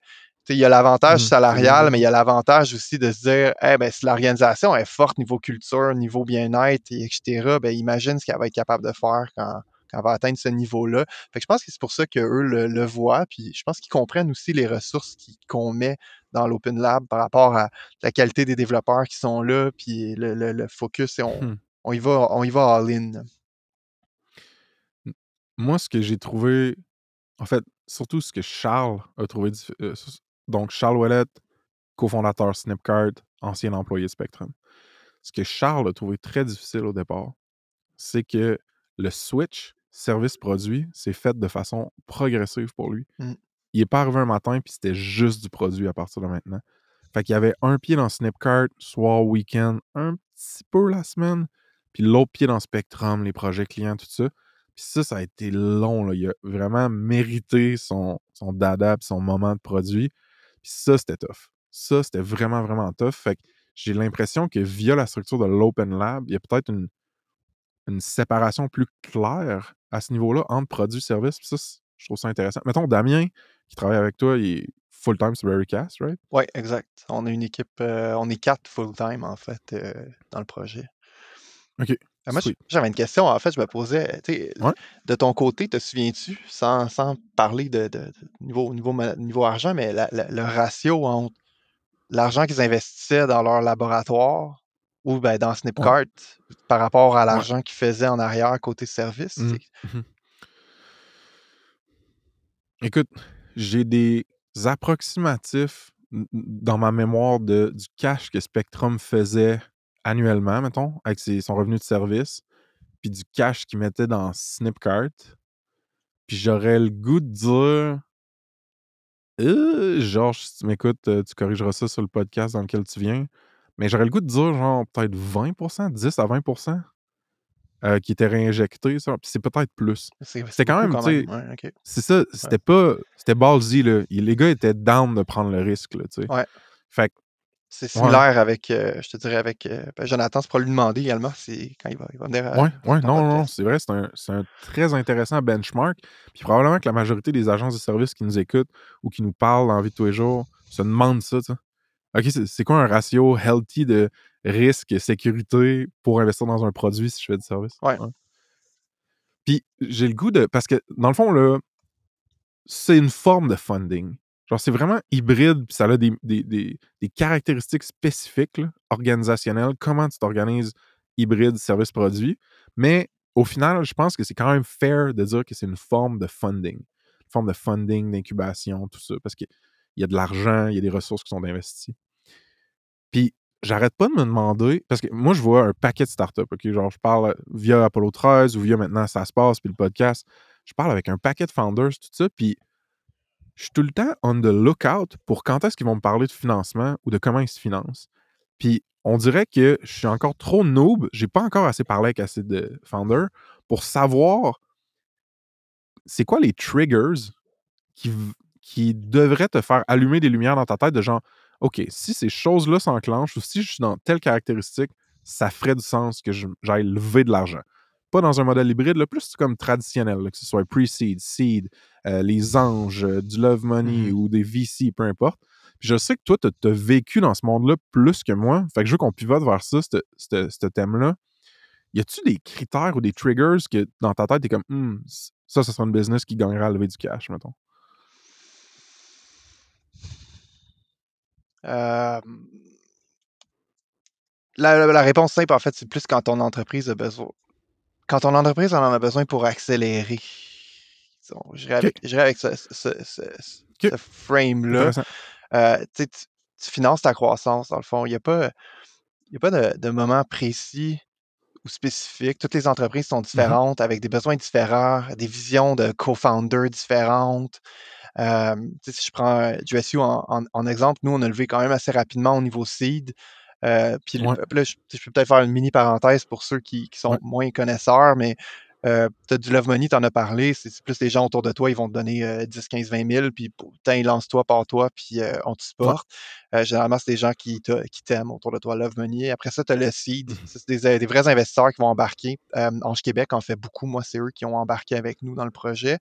il y a l'avantage Mhm, salarial, mais il y a l'avantage aussi de se dire Eh ben, si l'organisation est forte niveau culture, niveau bien-être, et etc., ben, imagine ce qu'elle va être capable de faire quand, quand elle va atteindre ce niveau-là. Fait que je pense que c'est pour ça qu'eux le, le voient, puis je pense qu'ils comprennent aussi les ressources qu'on met dans l'Open Lab par rapport à la qualité des développeurs qui sont là, puis le, le- le focus, et on, Hmm. on y va, on y va all-in. Moi, ce que j'ai trouvé, en fait, surtout ce que Charles a trouvé, euh, donc Charles Ouellet, cofondateur Snipcart, ancien employé Spectrum. Ce que Charles a trouvé très difficile au départ, c'est que le switch service-produit s'est fait de façon progressive pour lui. Mm. Il est pas arrivé un matin puis c'était juste du produit à partir de maintenant. Fait qu'il y avait un pied dans Snipcart, soir, week-end, un petit peu la semaine, puis l'autre pied dans Spectrum, les projets clients, tout ça. Puis ça, ça a été long. Là. Il a vraiment mérité son, son dada son moment de produit. Puis ça, c'était tough. Ça, c'était vraiment, vraiment tough. Fait que j'ai l'impression que via la structure de l'Open Lab, il y a peut-être une, une séparation plus claire à ce niveau-là entre produit et service. Puis ça, je trouve ça intéressant. Mettons, Damien, qui travaille avec toi, il est full-time sur Verycast, right? Oui, exact. On a une équipe, euh, on est quatre full-time en fait euh, dans le projet. OK. Euh, Moi, j'avais une question, en fait, je me posais, Ouais. de ton côté, te souviens-tu, sans, sans parler de, de- de niveau, niveau, niveau argent, mais la- la- le ratio entre l'argent qu'ils investissaient dans leur laboratoire ou ben, dans Snipcart par rapport à l'argent qu'ils faisaient en arrière côté service? C'est- Mhm. Écoute, j'ai des approximatifs dans ma mémoire de, du cash que Spectrum faisait annuellement, mettons, avec ses- son revenu de service, puis du cash qu'il mettait dans Snipcart. Puis j'aurais le goût de dire. Euh, Georges, si tu m'écoutes, euh, tu corrigeras ça sur le podcast dans lequel tu viens. Mais j'aurais le goût de dire, genre, peut-être 20%, 10 à 20% euh, qui étaient réinjectés. ça. Puis c'est peut-être plus. C'est quand même, tu sais, Ouais. C'est ça, c'était pas. C'était ballsy, là. Les gars étaient down de prendre le risque, là, tu sais. Ouais. Fait que, C'est similaire avec, euh, je te dirais, avec euh, ben, Jonathan, c'est pour lui demander également c'est quand il va, il va venir. à- ouais, ouais, non, non, c'est vrai, c'est un, un très intéressant benchmark. Puis probablement que la majorité des agences de services qui nous écoutent ou qui nous parlent dans la vie de tous les jours se demandent ça. OK, c'est quoi un ratio healthy de risque et sécurité pour investir dans un produit si je fais du service? Ouais. Puis j'ai le goût de. Parce que dans le fond, là, c'est une forme de funding. Genre, c'est vraiment hybride, puis ça a des, des- des- caractéristiques spécifiques, organisationnelles, comment tu t'organises hybride service-produit. Mais au final, je pense que c'est quand même fair de dire que c'est une forme de funding. Une forme de funding, d'incubation, tout ça, parce qu'il y a de l'argent, il y a des ressources qui sont investies. Puis, j'arrête pas de me demander, parce que moi, je vois un paquet de startups, OK? Genre, je parle via Apollo 13 ou via maintenant Ça se passe, puis le podcast. Je parle avec un paquet de founders, tout ça, puis je suis tout le temps on the lookout pour quand est-ce qu'ils vont me parler de financement ou de comment ils se financent. Puis on dirait que je suis encore trop noob, j'ai pas encore assez parlé avec assez de founders pour savoir c'est quoi les triggers qui, qui devraient te faire allumer des lumières dans ta tête de genre, OK, si ces choses-là s'enclenchent ou si je suis dans telle caractéristique, ça ferait du sens que j'aille lever de l'argent. Pas dans un modèle hybride, là, plus comme traditionnel, là, que ce soit pre-seed, seed, euh, les anges, euh, du love money Mhm. ou des VC, peu importe. Puis je sais que toi, tu as vécu dans ce monde-là plus que moi. Fait que je veux qu'on pivote vers ça, ce- thème-là. Y a-tu des critères ou des triggers que dans ta tête, t'es comme, Hmm, ça, ça sera une business qui gagnera à lever du cash, mettons? Euh, la réponse simple, en fait, c'est plus quand ton entreprise a besoin. Quand ton entreprise en a besoin pour accélérer. Disons, J'irais avec, ce, ce- ce- ce- Ok. ce frame-là. Euh, tu finances ta croissance, dans le fond. Il n'y a pas, y a pas de, de moment précis ou spécifiques. Toutes les entreprises sont différentes, avec des besoins différents, des visions de co-founders différentes. Euh, si je prends euh, GSU en, en- en exemple, nous, on a levé quand même assez rapidement au niveau seed. Euh, puis Ouais. là, je, je peux peut-être faire une mini parenthèse pour ceux qui, qui sont Ouais. moins connaisseurs, mais euh, tu as du Love Money, tu en as parlé. C'est plus les gens autour de toi, ils vont te donner euh, 10, 15, 20 000, puis putain, lance-toi, pars-toi, puis euh, on te supporte. Euh, généralement, c'est des gens qui t'a- qui t'aiment autour de toi, Love Money. Après ça, tu as le seed. Ça, C'est des, euh, des vrais investisseurs qui vont embarquer. Euh, Ange Québec en fait beaucoup. Moi, c'est eux qui ont embarqué avec nous dans le projet.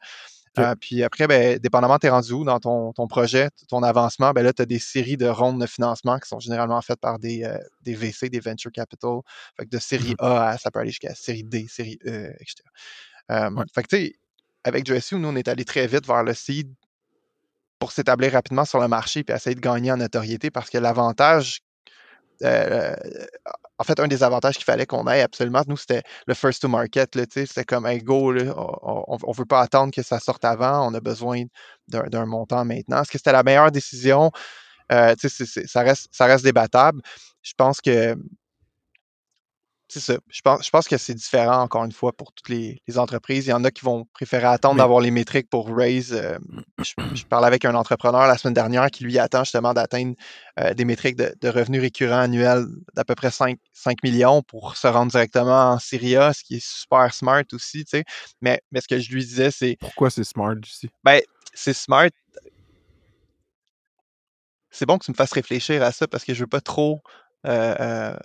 Euh, puis après, ben, dépendamment, tu es rendu où dans ton, ton projet, ton avancement, ben là, tu as des séries de rondes de financement qui sont généralement faites par des, euh, des VC, des Venture Capital. Fait que de série Mhm. A à ça peut aller jusqu'à série D, série E, etc. Euh, Ouais. Fait que tu sais, avec JSU, nous, on est allé très vite vers le seed pour s'établir rapidement sur le marché puis essayer de gagner en notoriété parce que l'avantage, euh, en fait, un des avantages qu'il fallait qu'on ait absolument, nous, c'était le first to market. C'était comme un go, on ne veut pas attendre que ça sorte avant, on a besoin d'un montant maintenant. Est-ce que c'était la meilleure décision? Euh, ça, reste, ça reste débattable. Je pense que c'est ça. Je pense, je pense que c'est différent, encore une fois, pour toutes les, les entreprises. Il y en a qui vont préférer attendre d'avoir les métriques pour raise. euh, je, je parlais avec un entrepreneur la semaine dernière qui lui attend justement d'atteindre euh, des métriques de, de revenus récurrents annuels d'à peu près 5, 5 millions pour se rendre directement en Syria, ce qui est super smart aussi. tu sais. Mais, mais ce que je lui disais, c'est Pourquoi c'est smart ici? ben, c'est smart. C'est bon que tu me fasses réfléchir à ça parce que je veux pas trop euh, euh,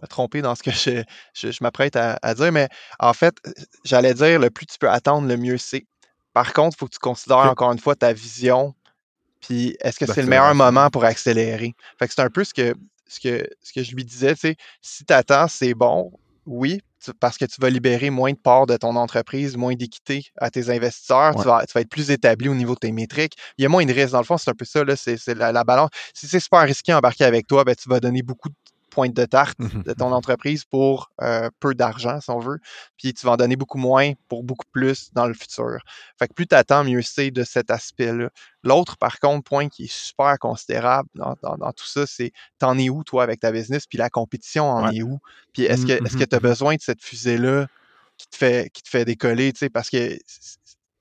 me tromper dans ce que je, je- je m'apprête à, à dire. Mais en fait, euh, j'allais dire le plus tu peux attendre, le mieux c'est. Par contre, il faut que tu considères encore une fois ta vision. Puis est-ce que c'est le meilleur moment pour accélérer? Fait que c'est un peu ce que, ce que, ce que je lui disais, tu sais, si tu attends, c'est bon, oui, tu- parce que tu vas libérer moins de parts de ton entreprise, moins d'équité à tes investisseurs, Ouais. tu, vas, tu vas être plus établi au niveau de tes métriques. Il y a moins de risques. Dans le fond, c'est un peu ça, là, c'est la, la balance. Si c'est super risqué d'embarquer avec toi, ben, tu vas donner beaucoup de pointes de tarte Mhm, de ton entreprise pour euh, peu d'argent, si on veut. Puis tu vas en donner beaucoup moins pour beaucoup plus dans le futur. Fait que plus tu attends, mieux c'est de cet aspect-là. L'autre, par contre, point qui est super considérable dans, dans- dans tout ça, c'est t'en es où, toi, avec ta business, puis la compétition en Ouais. est où? Puis est-ce que est-ce que tu as besoin de cette fusée-là qui te fait qui te fait décoller, tu sais, parce que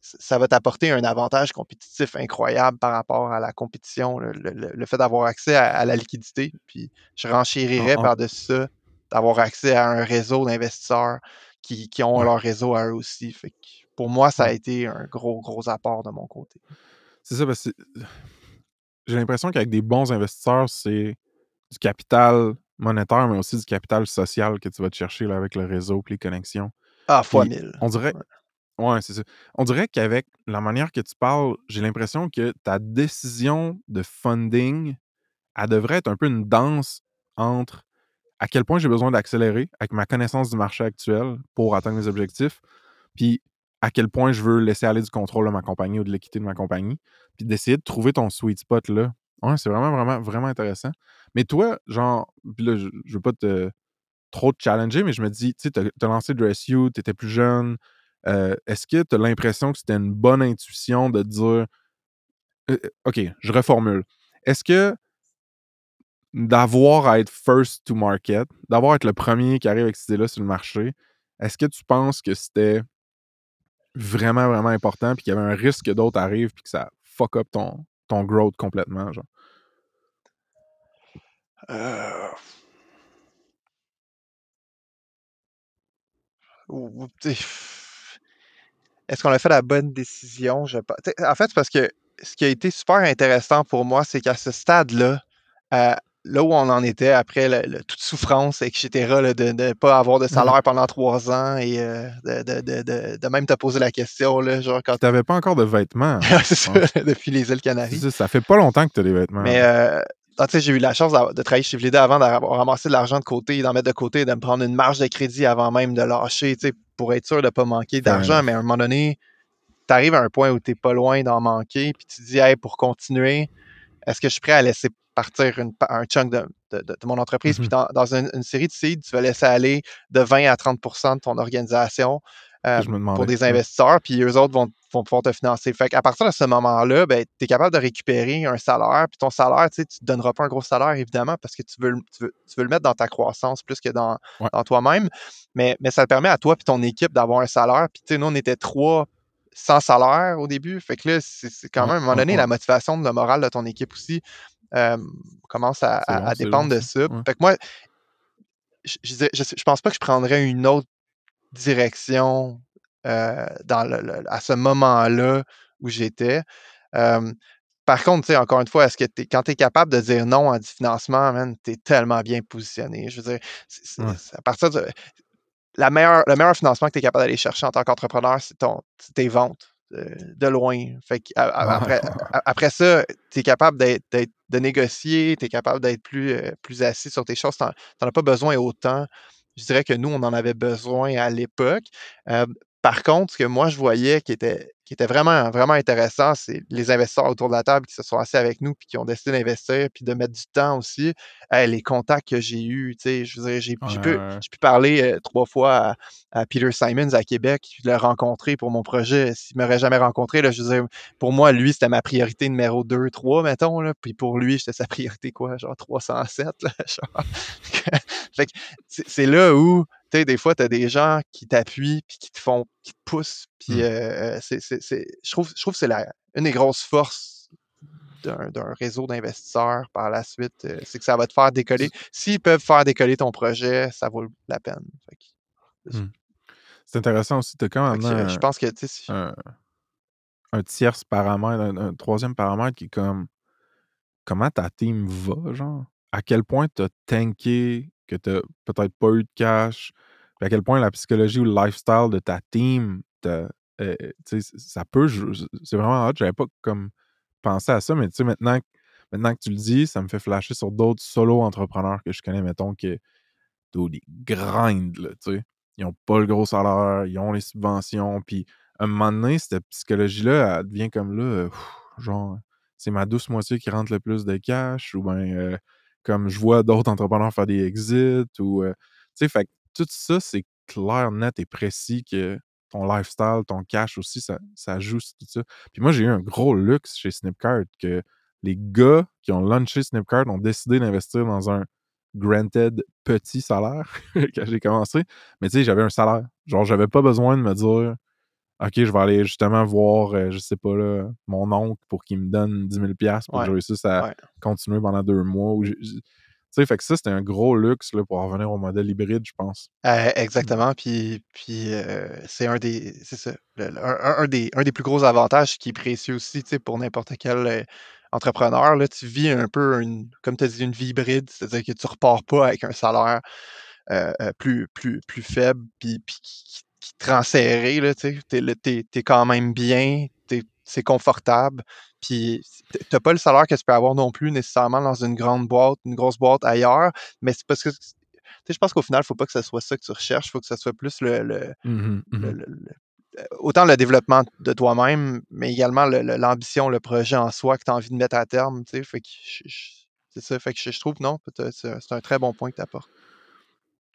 ça va t'apporter un avantage compétitif incroyable par rapport à la compétition, le, le- le- le fait d'avoir accès à, à la liquidité. Puis je renchérirais En- en- par-dessus ça, d'avoir accès à un réseau d'investisseurs qui, qui ont Ouais. leur réseau à eux aussi. Fait que pour moi, ça a été un gros, gros apport de mon côté. C'est ça, parce que j'ai l'impression qu'avec des bons investisseurs, c'est du capital monétaire, mais aussi du capital social que tu vas te chercher là, avec le réseau et les connexions. Ah, fois 1000. on dirait, ouais, c'est ça. On dirait qu'avec la manière que tu parles, j'ai l'impression que ta décision de funding, elle devrait être un peu une danse entre à quel point j'ai besoin d'accélérer avec ma connaissance du marché actuel pour atteindre mes objectifs, puis à quel point je veux laisser aller du contrôle de ma compagnie ou de l'équité de ma compagnie, puis d'essayer de trouver ton sweet spot là. Ouais, c'est vraiment, vraiment, vraiment intéressant. Mais toi, genre, je, je veux pas te trop te challenger, mais je me dis, tu sais, t'as as lancé Dress You, t'étais plus jeune. Euh, Est-ce que tu as l'impression que c'était une bonne intuition de dire euh, euh, OK, je reformule. Est-ce que d'avoir à être first to market, d'avoir à être le premier qui arrive avec cette idée-là sur le marché, est-ce que tu penses que c'était vraiment, vraiment important puis qu'il y avait un risque que d'autres arrivent puis que ça fuck up ton, ton growth complètement, genre? Est-ce qu'on a fait la bonne décision? Je tu En fait, c'est parce que ce qui a été super intéressant pour moi, c'est qu'à ce stade-là, euh, là où on en était après le- le- toute souffrance, etc., là, de ne pas avoir de salaire pendant trois ans et euh, de, de- de- de- de même te poser la question, là, genre quand T'avais pas encore de vêtements. c'est ça, Ouais. depuis les îles Canaries. ça, ça fait pas longtemps que tu as des vêtements. Mais euh, ah, tu sais, j'ai eu la chance de travailler chez Vlida avant d'avoir ramassé de l'argent de côté, d'en mettre de côté, et de me prendre une marge de crédit avant même de lâcher, tu pour être sûr de ne pas manquer d'argent. Mais à un moment donné, tu arrives à un point où tu n'es pas loin d'en manquer, puis tu te dis, hey, pour continuer, est-ce que je suis prêt à laisser partir une un chunk de, de- de- de mon entreprise? Puis Mhm. dans, dans une, une série de seeds, tu vas laisser aller de 20 à 30% de ton organisation. Euh, pour des investisseurs, puis eux autres vont, vont pouvoir te financer. Fait qu'à partir de ce moment-là, ben, tu es capable de récupérer un salaire, puis ton salaire, tu ne donneras pas un gros salaire, évidemment, parce que tu veux, le- tu veux, tu veux le mettre dans ta croissance plus que dans, Ouais. dans toi-même. Mais, mais ça te permet à toi et ton équipe d'avoir un salaire. Puis, tu sais, nous, on était trois sans salaire au début. Fait que là, c'est quand même, à un moment donné, la motivation, le moral de ton équipe aussi euh, commence à, C'est à- bon, à c'est dépendre bon, de ça. Ouais. Fait que moi, je, je, je, je pense pas que je prendrais une autre direction euh, dans le- le- à ce moment-là où j'étais. Euh, par contre, tu sais, encore une fois, est-ce que quand tu es capable de dire non à du financement, tu es tellement bien positionné. Je veux dire, Ouais. à partir de. La meilleure, le meilleur financement que tu es capable d'aller chercher en tant qu'entrepreneur, c'est tes ventes. euh, de loin. Fait que, après, ça, tu es capable de négocier, tu es capable d'être plus, euh, plus assis sur tes choses. Tu n'en as pas besoin autant. Je dirais que nous, on en avait besoin à l'époque. Euh, par contre, ce que moi, je voyais qui était, qui était vraiment, vraiment intéressant, c'est les investisseurs autour de la table qui se sont assis avec nous puis qui ont décidé d'investir puis de mettre du temps aussi. Hey, les contacts que j'ai eus, tu sais, je veux dire, j'ai Ouais, pu, ouais, pu parler euh, trois fois à, à Peter Simons à Québec, je l'ai rencontré pour mon projet. S'il m'aurait jamais rencontré, là, je veux dire, pour moi, lui, c'était ma priorité numéro 2, 3, mettons, là, puis pour lui, j'étais sa priorité, quoi, genre 307, là, genre. fait que c'est là où, sais, des fois, tu as des gens qui t'appuient, puis qui te font, qui te poussent, puis Mm. euh, c'est, c'est- je trouve, je trouve que c'est la, une des grosses forces d'un, réseau d'investisseurs par la suite, euh, c'est que ça va te faire décoller. S'ils peuvent faire décoller ton projet, ça vaut la peine. Que, C'est intéressant aussi. Tu quand même que, euh, je pense que, tu si- un, un tierce paramètre, un, un troisième paramètre qui est comme comment ta team va, genre? À quel point tu as tanké, que tu peut-être pas eu de cash, puis à quel point la psychologie ou le lifestyle de ta team, euh, ça peut. C'est vraiment hot. J'avais pas comme pensé à ça, mais tu sais, maintenant, maintenant que tu le dis, ça me fait flasher sur d'autres solo entrepreneurs que je connais, mettons, que dude, ils grindent, là, tu sais. Ils ont pas le gros salaire, ils ont les subventions, puis à un moment donné, cette psychologie-là, elle devient comme là, euh, genre, c'est ma douce moitié qui rentre le plus de cash, ou bien comme je vois d'autres entrepreneurs faire des exits, ou, euh, tu sais, fait tout ça, c'est clair, net et précis que ton lifestyle, ton cash aussi, ça, ça joue sur tout ça. Puis moi, j'ai eu un gros luxe chez Snipcart que les gars qui ont launché Snipcart ont décidé d'investir dans un granted petit salaire quand j'ai commencé. Mais tu sais, j'avais un salaire. Genre, j'avais pas besoin de me dire OK, je vais aller justement voir, euh, je sais pas, là, mon oncle pour qu'il me donne 10 000 pour Ouais, que je réussisse à ouais. continuer pendant deux mois. ou sais, fait que ça, c'était un gros luxe là, pour en revenir au modèle hybride, je pense. Euh, exactement. Puis, puis euh, c'est un des, c'est ça, le- le- un, des, un des plus gros avantages qui est précieux aussi, pour n'importe quel euh, entrepreneur. Là, tu vis un peu, une, comme tu as dit, une vie hybride, c'est-à-dire que tu repars pas avec un salaire plus, plus, plus faible, puis, puis qui, qui- te rend serré, là, tu t'es quand même bien, t'es- c'est confortable, puis t'as pas le salaire que tu peux avoir non plus nécessairement dans une grande boîte, une grosse boîte ailleurs, mais c'est parce que, tu sais, je pense qu'au final, il faut pas que ce soit ça que tu recherches, il faut que ce soit plus le, le- le- le- euh, autant le développement de toi-même, mais également le- le- l'ambition, le, projet en soi que tu as envie de mettre à terme, tu sais. Fait que c'est ça, fait que je, trouve, non, c'est c'est un très bon point que tu apportes.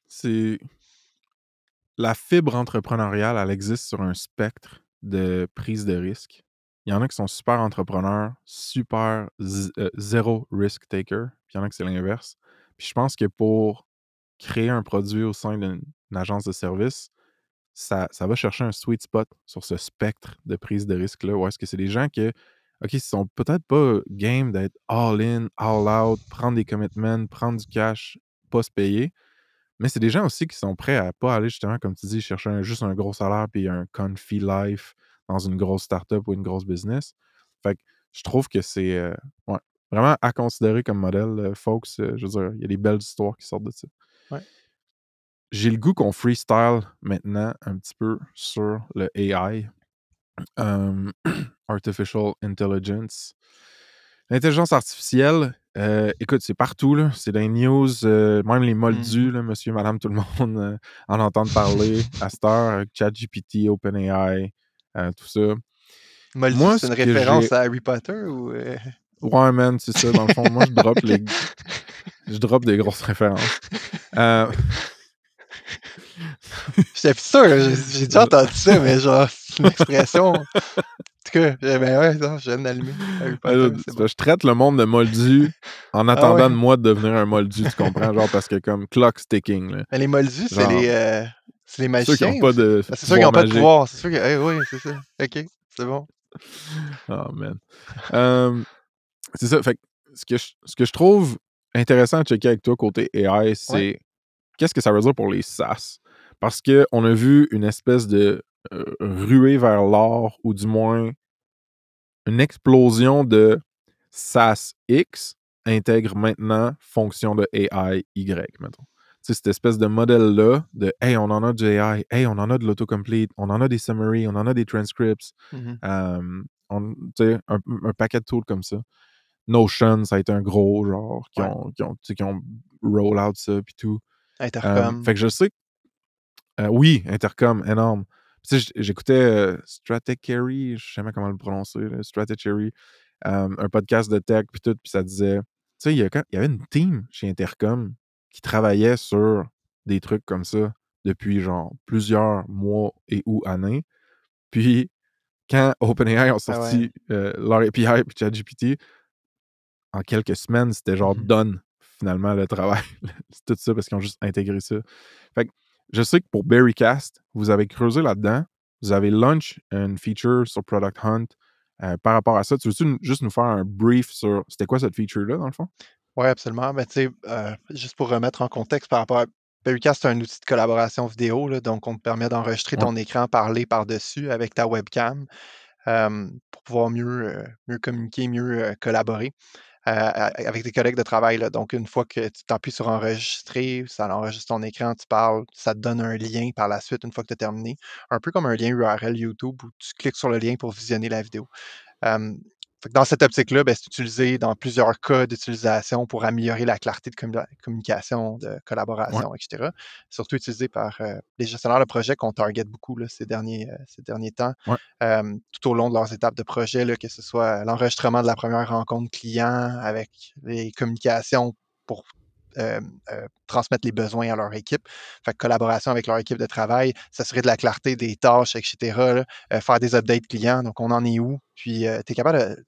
C'est. La fibre entrepreneuriale, elle existe sur un spectre de prise de risque. Il y en a qui sont super entrepreneurs, super euh, zéro risk taker, puis il y en a qui c'est l'inverse. Puis je pense que pour créer un produit au sein d'une agence de service, ça, ça va chercher un sweet spot sur ce spectre de prise de risque-là. Ou est-ce que c'est des gens qui, OK, ils sont peut-être pas game d'être all-in, all-out, prendre des commitments, prendre du cash, pas se payer, mais c'est des gens aussi qui sont prêts à pas aller justement, comme tu dis, chercher un- juste un gros salaire puis un comfy life dans une grosse startup ou une grosse business. Fait que je trouve que c'est euh, ouais, vraiment à considérer comme modèle, euh, folks. euh, je veux dire, il y a des belles histoires qui sortent de ça. Ouais. J'ai le goût qu'on freestyle maintenant un petit peu sur le AI, Artificial Intelligence. L'intelligence artificielle, euh, écoute, c'est partout, là. C'est dans les news, euh, même les moldus, là, monsieur, madame, tout le monde euh, en entendent parler à cette heure, ChatGPT, OpenAI, tout ça. Moldy, Moi, c'est ce une référence à Harry Potter ou. Ouais, man, c'est ça. Dans le fond, moi, je drop les... je drop des grosses références. Euh, J'étais sûr, j'ai déjà entendu ça, mais genre, c'est une expression. En tout cas, eh ben ouais, non, je viens d'allumer. C'est c'est. Je traite le monde de moldu en attendant ouais. de moi de devenir un moldu, tu comprends? Genre parce que comme clock sticking, là. Mais les moldus, c'est les, euh, c'est les Ceux qui magiciens. n'ont pas c'est- de. Ah, c'est sûr qu'ils n'ont pas de pouvoir. C'est sûr que. eh oui, c'est ça. Ok, c'est bon. Oh man. Euh, c'est ça. Fait que ce que, je, ce que je trouve intéressant à checker avec toi côté AI, c'est qu'est-ce que ça veut dire pour les SaaS? Parce qu'on a vu une espèce de ruée vers l'or, ou du moins une explosion de SaaS X intègre maintenant fonction de AI Y, mettons. Tu sais, cette espèce de modèle-là de Hey, on en a du AI, hey, on en a de l'autocomplete, on en a des summaries, on en a des transcripts, euh, on- tu sais, un, un paquet de tools comme ça. Notion, ça a été un gros genre qui, Ouais. ont, qui, ont, tu sais, qui ont roll out ça puis tout. Euh, Intercom. fait que je sais euh, oui, Intercom, énorme. Tu sais, j- j'écoutais Stratechery, je sais jamais comment le prononcer, euh, un podcast de tech puis tout, puis ça disait. Tu sais, il y, avait une team chez Intercom qui travaillait sur des trucs comme ça depuis genre plusieurs mois et ou années. Puis quand OpenAI ont Ah sorti euh, leur API puis ChatGPT, en quelques semaines, c'était genre Mhm. done, finalement, le travail. C'est tout ça parce qu'ils ont juste intégré ça. Fait que je sais que pour Berrycast, vous avez creusé là-dedans. Vous avez launch une feature sur Product Hunt euh, par rapport à ça. Tu veux-tu juste nous faire un brief sur c'était quoi cette feature-là, dans le fond? Oui, absolument. Ben, tu sais, euh, juste pour remettre en contexte par rapport à Berrycast, c'est un outil de collaboration vidéo, là, donc on te permet d'enregistrer Ouais. ton écran, parler par-dessus avec ta webcam euh, pour pouvoir mieux, mieux communiquer, mieux collaborer avec tes collègues de travail. Donc, une fois que tu t'appuies sur enregistrer, ça enregistre ton écran, tu parles, ça te donne un lien par la suite une fois que tu as terminé. Un peu comme un lien URL YouTube où tu cliques sur le lien pour visionner la vidéo. Dans cette optique-là, ben, c'est utilisé dans plusieurs cas d'utilisation pour améliorer la clarté de commu- communication, de collaboration, etc. Surtout utilisé par euh, les gestionnaires de projet qu'on target beaucoup là, ces, derniers, euh, ces derniers temps, Ouais. euh, tout au long de leurs étapes de projet, là, que ce soit l'enregistrement de la première rencontre client avec les communications pour euh, euh, transmettre les besoins à leur équipe. Fait que collaboration avec leur équipe de travail, s'assurer de la clarté des tâches, etc. là, euh, faire des updates clients, donc on en est où? Puis tu es capable de,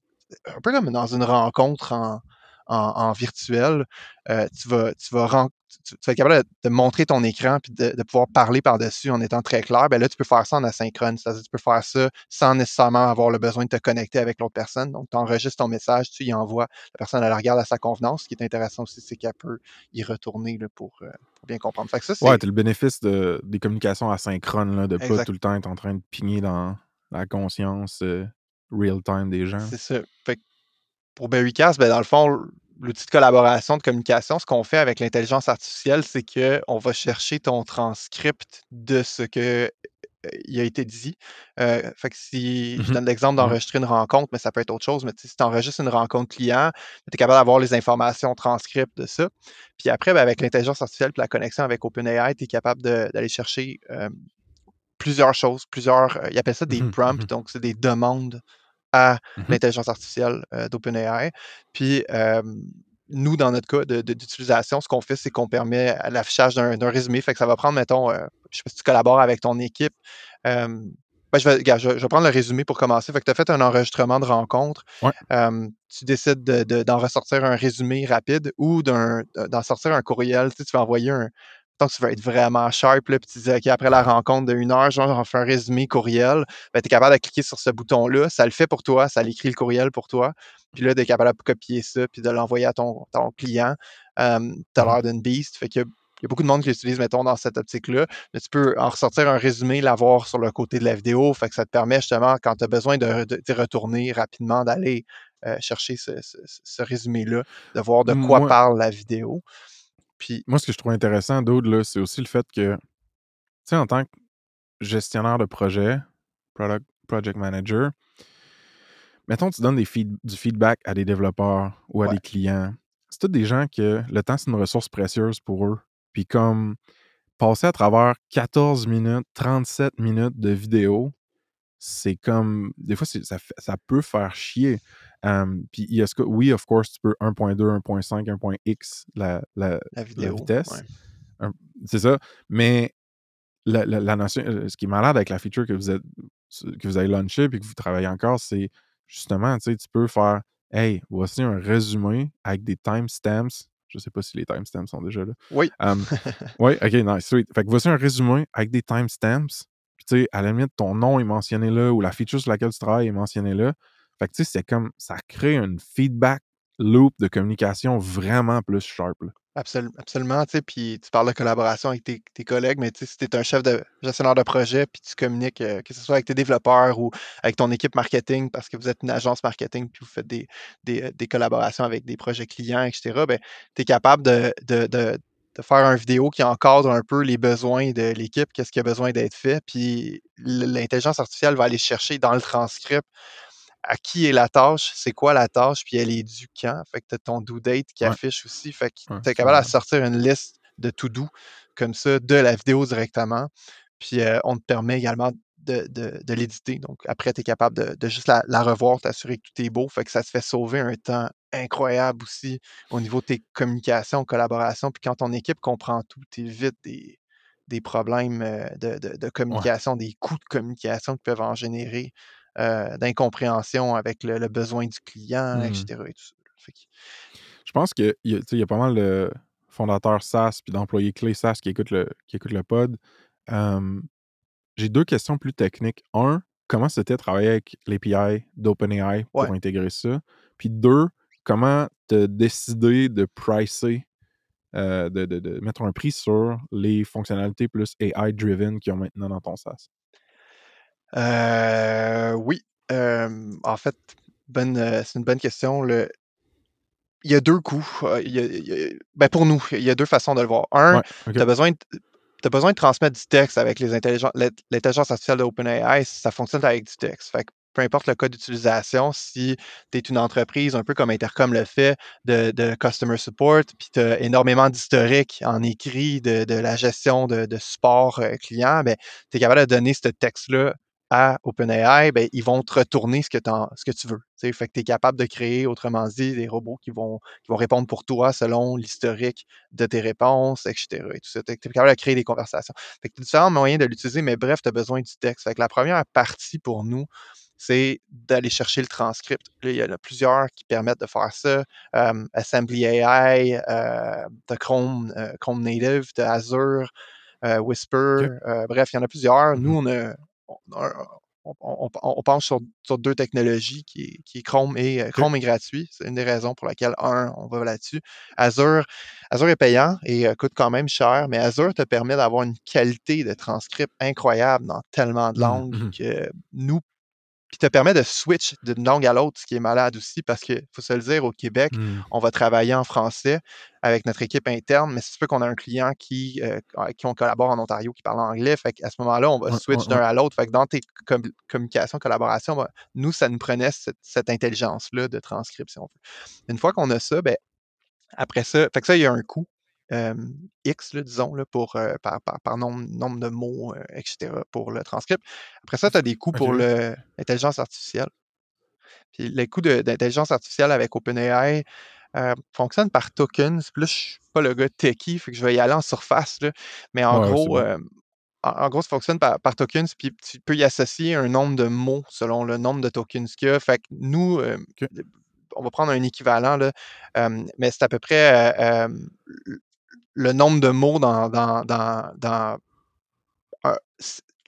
un peu comme dans une rencontre en, en, en virtuel, euh, tu, vas, tu, vas tu, tu vas être capable de, de montrer ton écran puis de, de pouvoir parler par-dessus en étant très clair. Ben là, tu peux faire ça en asynchrone, c'est-à-dire tu peux faire ça sans nécessairement avoir le besoin de te connecter avec l'autre personne. Donc, tu enregistres ton message, tu y envoies, la personne, elle la regarde à sa convenance. Ce qui est intéressant aussi, c'est qu'elle peut y retourner là, pour, euh, pour bien comprendre. Fait que ça, c'est Ouais, t'as le bénéfice de, des communications asynchrones, là, de pas Exact. tout le temps être en train de pigner dans la conscience euh, real-time des gens. C'est ça. Fait que pour Berrycast, ben, dans le fond, l'outil de collaboration, de communication, ce qu'on fait avec l'intelligence artificielle, c'est qu'on va chercher ton transcript de ce que euh, il a été dit. Euh, fait que si je Mhm. donne l'exemple Ouais. d'enregistrer une rencontre, mais ça peut être autre chose, mais si tu enregistres une rencontre client, tu es capable d'avoir les informations transcripts de ça. Puis après, ben, avec l'intelligence artificielle et la connexion avec OpenAI, tu es capable d'aller chercher euh, plusieurs choses, plusieurs, euh, ils appellent ça des Mhm, prompts, donc c'est des demandes à Mhm. l'intelligence artificielle euh, d'OpenAI. Puis, euh, nous, dans notre cas de- de- d'utilisation, ce qu'on fait, c'est qu'on permet l'affichage d'un résumé. Fait que ça va prendre, mettons, euh, je sais pas si tu collabores avec ton équipe. ben, je, vais, regarde, je, vais- je vais prendre le résumé pour commencer. Fait que tu as fait un enregistrement de rencontre. Ouais. Tu décides de- de- d'en ressortir un résumé rapide ou d'en sortir un courriel. Tu, sais, tu vas envoyer un. Que tu veux être vraiment sharp, là, puis tu dis, OK, après la rencontre de une heure, genre, j'en fais un résumé courriel, ben, tu es capable de cliquer sur ce bouton-là, ça le fait pour toi, ça l'écrit le courriel pour toi, puis là, tu es capable de copier ça, puis de l'envoyer à ton, ton client. Euh, tu as l'air d'une beast, fait que il y a beaucoup de monde qui l'utilise, mettons, dans cette optique-là. Mais tu peux en ressortir un résumé, l'avoir sur le côté de la vidéo. Fait que ça te permet justement, quand tu as besoin de, retourner rapidement, d'aller euh, chercher ce, ce- ce résumé-là, de voir de quoi Moi- parle la vidéo. Puis, Moi, ce que je trouve intéressant, d'autre, là, c'est aussi le fait que, tu sais, en tant que gestionnaire de projet, product, project manager, mettons, tu donnes des feed- du feedback à des développeurs ou à Ouais. des clients. C'est tous des gens que le temps, c'est une ressource précieuse pour eux. Puis comme passer à travers 14 minutes, 37 minutes de vidéo, c'est comme. Des fois, ça, ça peut faire chier. Um, puis il y a ce que, oui, of course, tu peux 1.2, 1.5, 1.x la, la, la vidéo. vitesse. ouais. C'est ça. Mais la, la- la notion, euh, ce qui est malade avec la feature que vous êtes que vous avez launché et que vous travaillez encore, c'est justement, tu sais, tu peux faire Hey, voici un résumé avec des timestamps. Je sais pas si les timestamps sont déjà là. Oui. Um, oui, ok, nice, sweet. Fait que voici un résumé avec des timestamps. Puis, tu sais, à la limite, ton nom est mentionné là ou la feature sur laquelle tu travailles est mentionnée là. Tu sais, c'est comme ça crée une feedback loop de communication vraiment plus sharp. absolument, tu sais, puis tu parles de collaboration avec tes, collègues, mais tu sais, si tu es un chef de gestionnaire de projet, puis tu communiques, euh, que ce soit avec tes développeurs ou avec ton équipe marketing, parce que vous êtes une agence marketing, puis vous faites des, euh, collaborations avec des projets clients, etc., ben, tu es capable de, de, faire une vidéo qui encadre un peu les besoins de l'équipe, qu'est-ce qui a besoin d'être fait, puis l'intelligence artificielle va aller chercher dans le transcript à qui est la tâche, c'est quoi la tâche, puis elle est due quand. Fait que tu as ton due date qui Ouais. affiche aussi. Fait que tu es capable de sortir une liste de to-do comme ça de la vidéo directement. Puis euh, on te permet également de, de- de l'éditer. Donc après, tu es capable de, de juste la, la revoir, t'assurer que tout est beau. Fait que ça te fait sauver un temps incroyable aussi au niveau de tes communications, collaborations. Puis quand ton équipe comprend tout, tu évites des, des problèmes euh, de, de- de communication, des coûts de communication qui peuvent en générer, euh, d'incompréhension avec le, le besoin du client, etc. et tout ça. Fait que- Je pense qu'il y, y a pas mal de fondateurs SaaS puis d'employés clés SaaS qui écoutent le, qui écoutent le pod. Um, J'ai deux questions plus techniques. Un, comment c'était de travailler avec l'API d'OpenAI pour Ouais. intégrer ça? Puis deux, comment te décider de pricer, euh, de, de- de mettre un prix sur les fonctionnalités plus AI-driven qu'ils ont maintenant dans ton SaaS? Euh, oui. euh, en fait, bonne, c'est une bonne question. Le... Il y a deux coups. euh, il y a- il y a- ben, pour nous, il y a deux façons de le voir. Un, Ouais, tu as besoin, de- t'as besoin de transmettre du texte avec les intelligen- l'int- l'intelligence artificielle de OpenAI, ça fonctionne avec du texte. Fait que peu importe le code d'utilisation, si tu es une entreprise, un peu comme Intercom le fait, de, de customer support, puis tu as énormément d'historique en écrit de, de la gestion de, de support client, ben, tu es capable de donner ce texte-là à OpenAI, ben, ils vont te retourner ce que, ce que tu veux. tu sais. Fait que tu es capable de créer, autrement dit, des robots qui vont, qui vont répondre pour toi selon l'historique de tes réponses, etc. Et tout ça. Tu es capable de créer des conversations. Fait que tu as différents moyens de l'utiliser, mais bref, tu as besoin du texte. Fait que la première partie pour nous, c'est d'aller chercher le transcript. Là, il y en a plusieurs qui permettent de faire ça. Euh, Assembly AI, euh, de Chrome, euh, Chrome Native, de Azure, euh, Whisper, bref, il y en a plusieurs. Mhm. Nous, on a, on, penche sur, sur deux technologies qui est, qui est Chrome et euh, Chrome est gratuit. C'est une des raisons pour laquelle, un, on va là-dessus. Azure, Azure est payant et euh, coûte quand même cher, mais Azure te permet d'avoir une qualité de transcript incroyable dans tellement de Mhm, langues mhm. que nous, puis te permet de switch d'une langue à l'autre, ce qui est malade aussi, parce qu'il faut se le dire, au Québec, Hmm. on va travailler en français avec notre équipe interne, mais c'est sûr qu'on a un client qui, euh, avec qui on collabore en Ontario qui parle anglais. Fait qu'à ce moment-là, on va switch d'un à l'autre. Fait que dans tes com- communications, collaborations, ben, nous, ça nous prenait cette, cette intelligence-là de transcription. Une fois qu'on a ça, ben, après ça, fait que ça, il y a un coût. X, là, disons, là, pour, par, par, par nombre, nombre de mots, etc., pour le transcript. Après ça, tu as des coûts pour l'intelligence artificielle. Puis les coûts d'intelligence artificielle avec OpenAI euh, fonctionnent par tokens. Puis là, je suis pas le gars techie, fait que je vais y aller en surface. là. Mais en Ouais, gros, bon. euh, en, en gros, ça fonctionne par, par tokens, puis tu peux y associer un nombre de mots selon le nombre de tokens qu'il y a. Fait que nous, euh, on va prendre un équivalent, là, mais c'est à peu près le nombre de mots dans, dans, dans, dans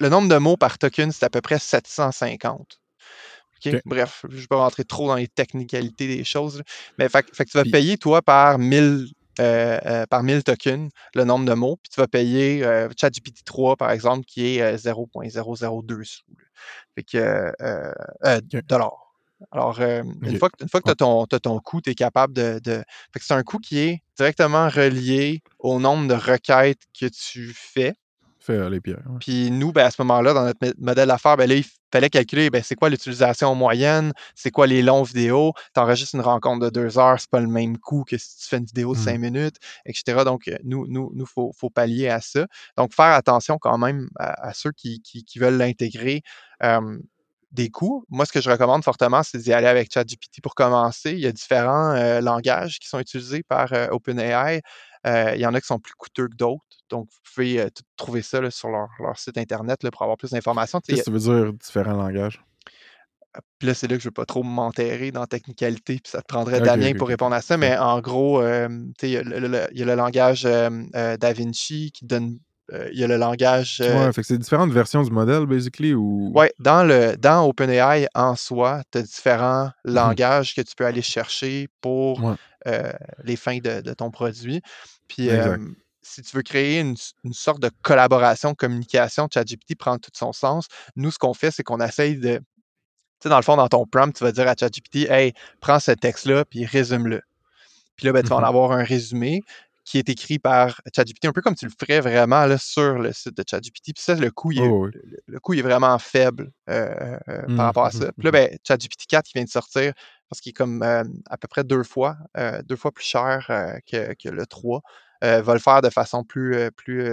le nombre de mots par token, c'est à peu près 750. OK? OK. Bref, je ne vais pas rentrer trop dans les technicalités des choses. Mais fait, que- fait que tu vas Puis- payer, toi, par 1000, euh, euh, par 1000 tokens, le nombre de mots. Puis tu vas payer euh, ChatGPT 3, par exemple, qui est euh, 0.002 sous. Fait que, dollars. Alors, euh, une fois que, une fois que tu Ouais. as ton, coût, tu es capable de. de... Fait que c'est un coût qui est directement relié au nombre de requêtes que tu fais. Fais euh, les pierres. ouais. Puis nous, ben, à ce moment-là, dans notre modèle d'affaires, ben, là, il fallait calculer ben, c'est quoi l'utilisation moyenne, c'est quoi les longs vidéos. Tu enregistres une rencontre de deux heures, c'est pas le même coût que si tu fais une vidéo de cinq minutes, etc. Donc, euh, nous, nous, nous, faut, faut pallier à ça. Donc, faire attention quand même à, à ceux qui, qui, qui veulent l'intégrer. euh, des coûts. Moi, ce que je recommande fortement, c'est d'y aller avec ChatGPT pour commencer. Il y a différents euh, langages qui sont utilisés par euh, OpenAI. Euh, Il y en a qui sont plus coûteux que d'autres. Donc, vous pouvez trouver ça là, sur leur, leur site Internet là, pour avoir plus d'informations. Qu'est-ce que ça veut dire différents langages? Puis là, c'est là que je ne veux pas trop m'enterrer dans la technicalité, puis ça te prendrait Damien pour répondre à ça. Mais en gros, il y, a le- le- il y a le langage euh, euh, Da Vinci qui donne. Euh, il y a le langage. euh, Ouais, fait que c'est différentes versions du modèle, basically, ou... Ouais, dans, le, dans OpenAI en soi, tu as différents Mhm. langages que tu peux aller chercher pour Ouais. euh, les fins de, de ton produit. Puis si tu veux créer une, une sorte de collaboration, communication, ChatGPT prend tout son sens. Nous, ce qu'on fait, c'est qu'on essaye de. Tu sais, dans le fond, dans ton prompt, tu vas dire à ChatGPT, hey, prends ce texte-là, puis résume-le. Puis là, ben, tu vas en Mhm. avoir un résumé qui est écrit par ChatGPT, un peu comme tu le ferais vraiment là, sur le site de ChatGPT. Puis ça, le coût, il est, Oh, oui. le, le coût il est vraiment faible euh, euh, par rapport à mhm, ça. Puis là, mhm. ben, ChatGPT 4 qui vient de sortir, parce qu'il est comme euh, à peu près deux fois, deux fois plus cher que, que le 3, euh, va le faire de façon plus, plus